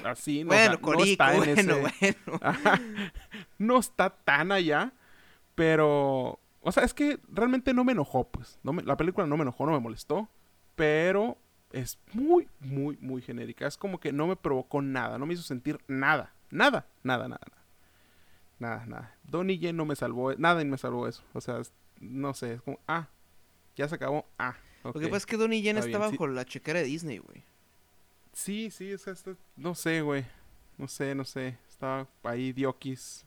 Así, no, bueno, no está en ese... <laughs> bueno. <laughs> No está tan allá, pero o sea, es que realmente no me enojó, pues. No la película no me enojó, no me molestó. Pero es muy, muy, muy genérica. Es como que no me provocó nada. No me hizo sentir nada. Nada, nada, nada. Nada, nada. Donnie Yen no me salvó. Nada y me salvó eso. O sea, no sé. Es como, ah, ya se acabó. Ah, Lo que pasa es que Donnie Yen está bajo la chequera de Disney, güey. Sí, sí, o sea, no sé, güey. No sé, no sé. Estaba ahí Diokis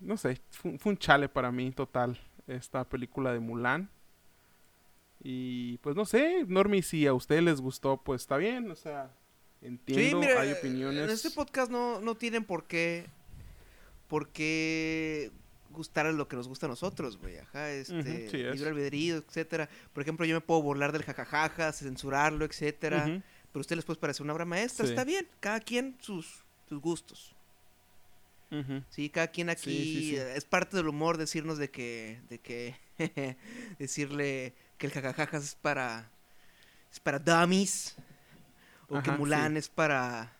no sé, fue, un chale para mí total esta película de Mulan. Y pues no sé, Normi, si a ustedes les gustó, pues está bien, o sea, entiendo, hay opiniones. En este podcast no, no tienen por qué, por qué gustar lo que nos gusta a nosotros, güey, ajá, este, libre albedrío, etcétera. Por ejemplo, yo me puedo burlar del jajajaja, censurarlo, etcétera, pero a ustedes les puede parecer una obra maestra, está bien, cada quien sus, sus gustos. Sí, cada quien aquí es parte del humor decirnos de que, de que <laughs> decirle que el jajajajas es para es para dummies o que Mulan es para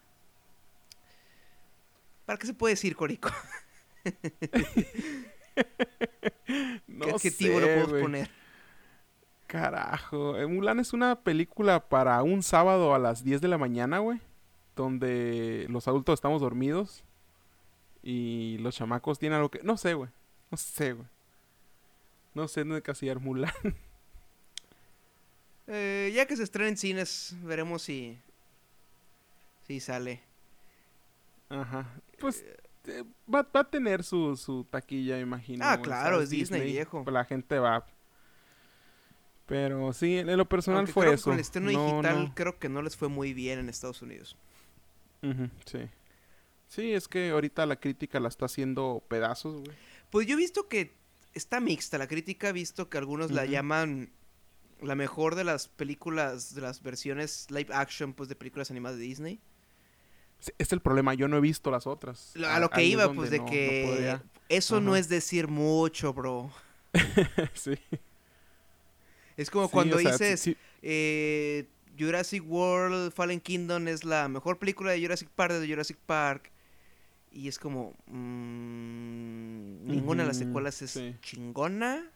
para qué se puede decir Corico. <laughs> ¿Qué adjetivo lo puedo poner? Carajo, eh, Mulan es una película para un sábado a las 10 de la mañana, güey, donde los adultos estamos dormidos y los chamacos tienen algo que... No sé, güey. No sé, güey. No sé dónde casillar Mulan. <laughs> eh, ya que se estrena en cines, veremos si... Si sale. Ajá. Pues eh, va, va, a tener su, su taquilla, imagino. Ah, claro, es Disney, viejo. La gente va. Pero sí, en lo personal fue eso. Con el estreno digital creo que no les fue muy bien en Estados Unidos. sí. Sí, es que ahorita la crítica la está haciendo pedazos, güey. Pues yo he visto que está mixta la crítica, visto que algunos la llaman la mejor de las películas, de las versiones live action, pues de películas animadas de Disney. Es el problema, yo no he visto las otras. Lo- A lo que Ahí iba, pues de no- que eso no es decir mucho, bro. <laughs> sí. Es como Sí, cuando o sea, sí- dices sí. eh, Jurassic World, Fallen Kingdom es la mejor película de Jurassic Park de Jurassic Park. Y es como... mm, ninguna de las secuelas es sí. chingona.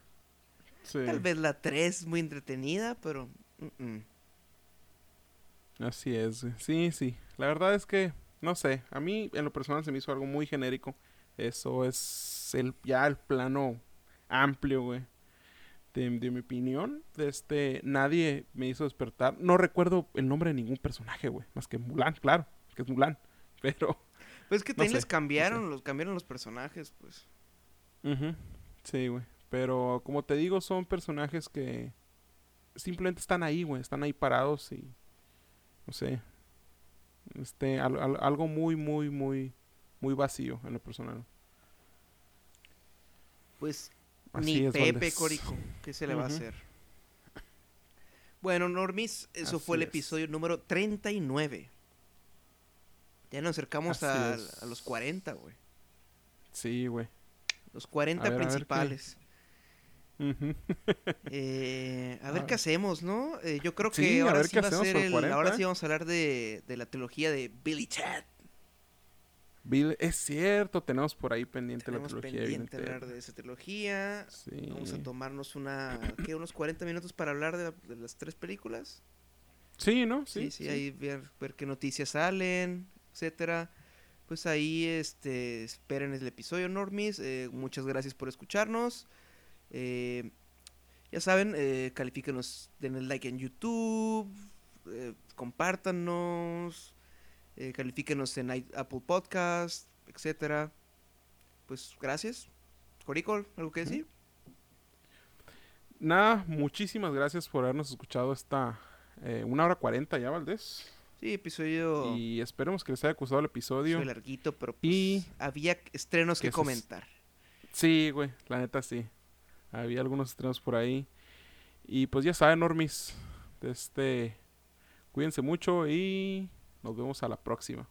sí. Tal vez la 3 muy entretenida, pero... mm, mm. Así es, güey. Sí, sí. La verdad es que, no sé, a mí en lo personal se me hizo algo muy genérico. Eso es el, ya el plano amplio, güey. De, de mi opinión, de este, nadie me hizo despertar. No recuerdo el nombre de ningún personaje, güey. Más que Mulan, claro, que es Mulan. <laughs> Pero, Pues es que también les no cambiaron, los cambiaron los personajes, pues. ujú, sí, güey. Pero, como te digo, son personajes que simplemente están ahí, güey. Están ahí parados y, no sé, este, al- al- algo muy, muy, muy, muy vacío en lo personal. Pues Así ni es, Pepe Valdés. Corico, ¿qué se le va a hacer? Bueno, Normis, eso fue el es. episodio número 39. Ya nos acercamos a, los 40, güey. Sí, güey. Los 40 A ver, a ver qué- principales. <laughs> Eh, a A ver ver. qué hacemos, ¿no? Eh, yo creo que Sí, ahora sí va a ser el... 40, ahora sí vamos a hablar de, de la trilogía de Billy Chad. Bill- es cierto, tenemos por ahí pendiente Tenemos la trilogía. pendiente hablar de esa trilogía. Sí. Vamos a tomarnos una... ¿Qué? ¿Unos 40 minutos para hablar de, la- de las tres películas? Sí, ¿no? Sí, Sí, sí, ahí ver, ver qué noticias salen, etcétera. Pues ahí este esperen el episodio Normis. eh, muchas gracias por escucharnos. Eh, ya saben, eh, califíquenos, denle like en YouTube, eh, compártanos, eh, califíquenos en Apple Podcast, etcétera. Pues gracias. Coricol, ¿algo que decir? Nada, muchísimas gracias por habernos escuchado esta eh, una hora cuarenta ya, Valdés. Sí, episodio Y esperemos que les haya gustado el episodio. fue larguito, pero pues, Y- había estrenos que que eso es- comentar. Sí, güey, la neta sí. Había algunos estrenos por ahí. Y pues ya saben, Normis. Este, cuídense mucho y nos vemos a la próxima.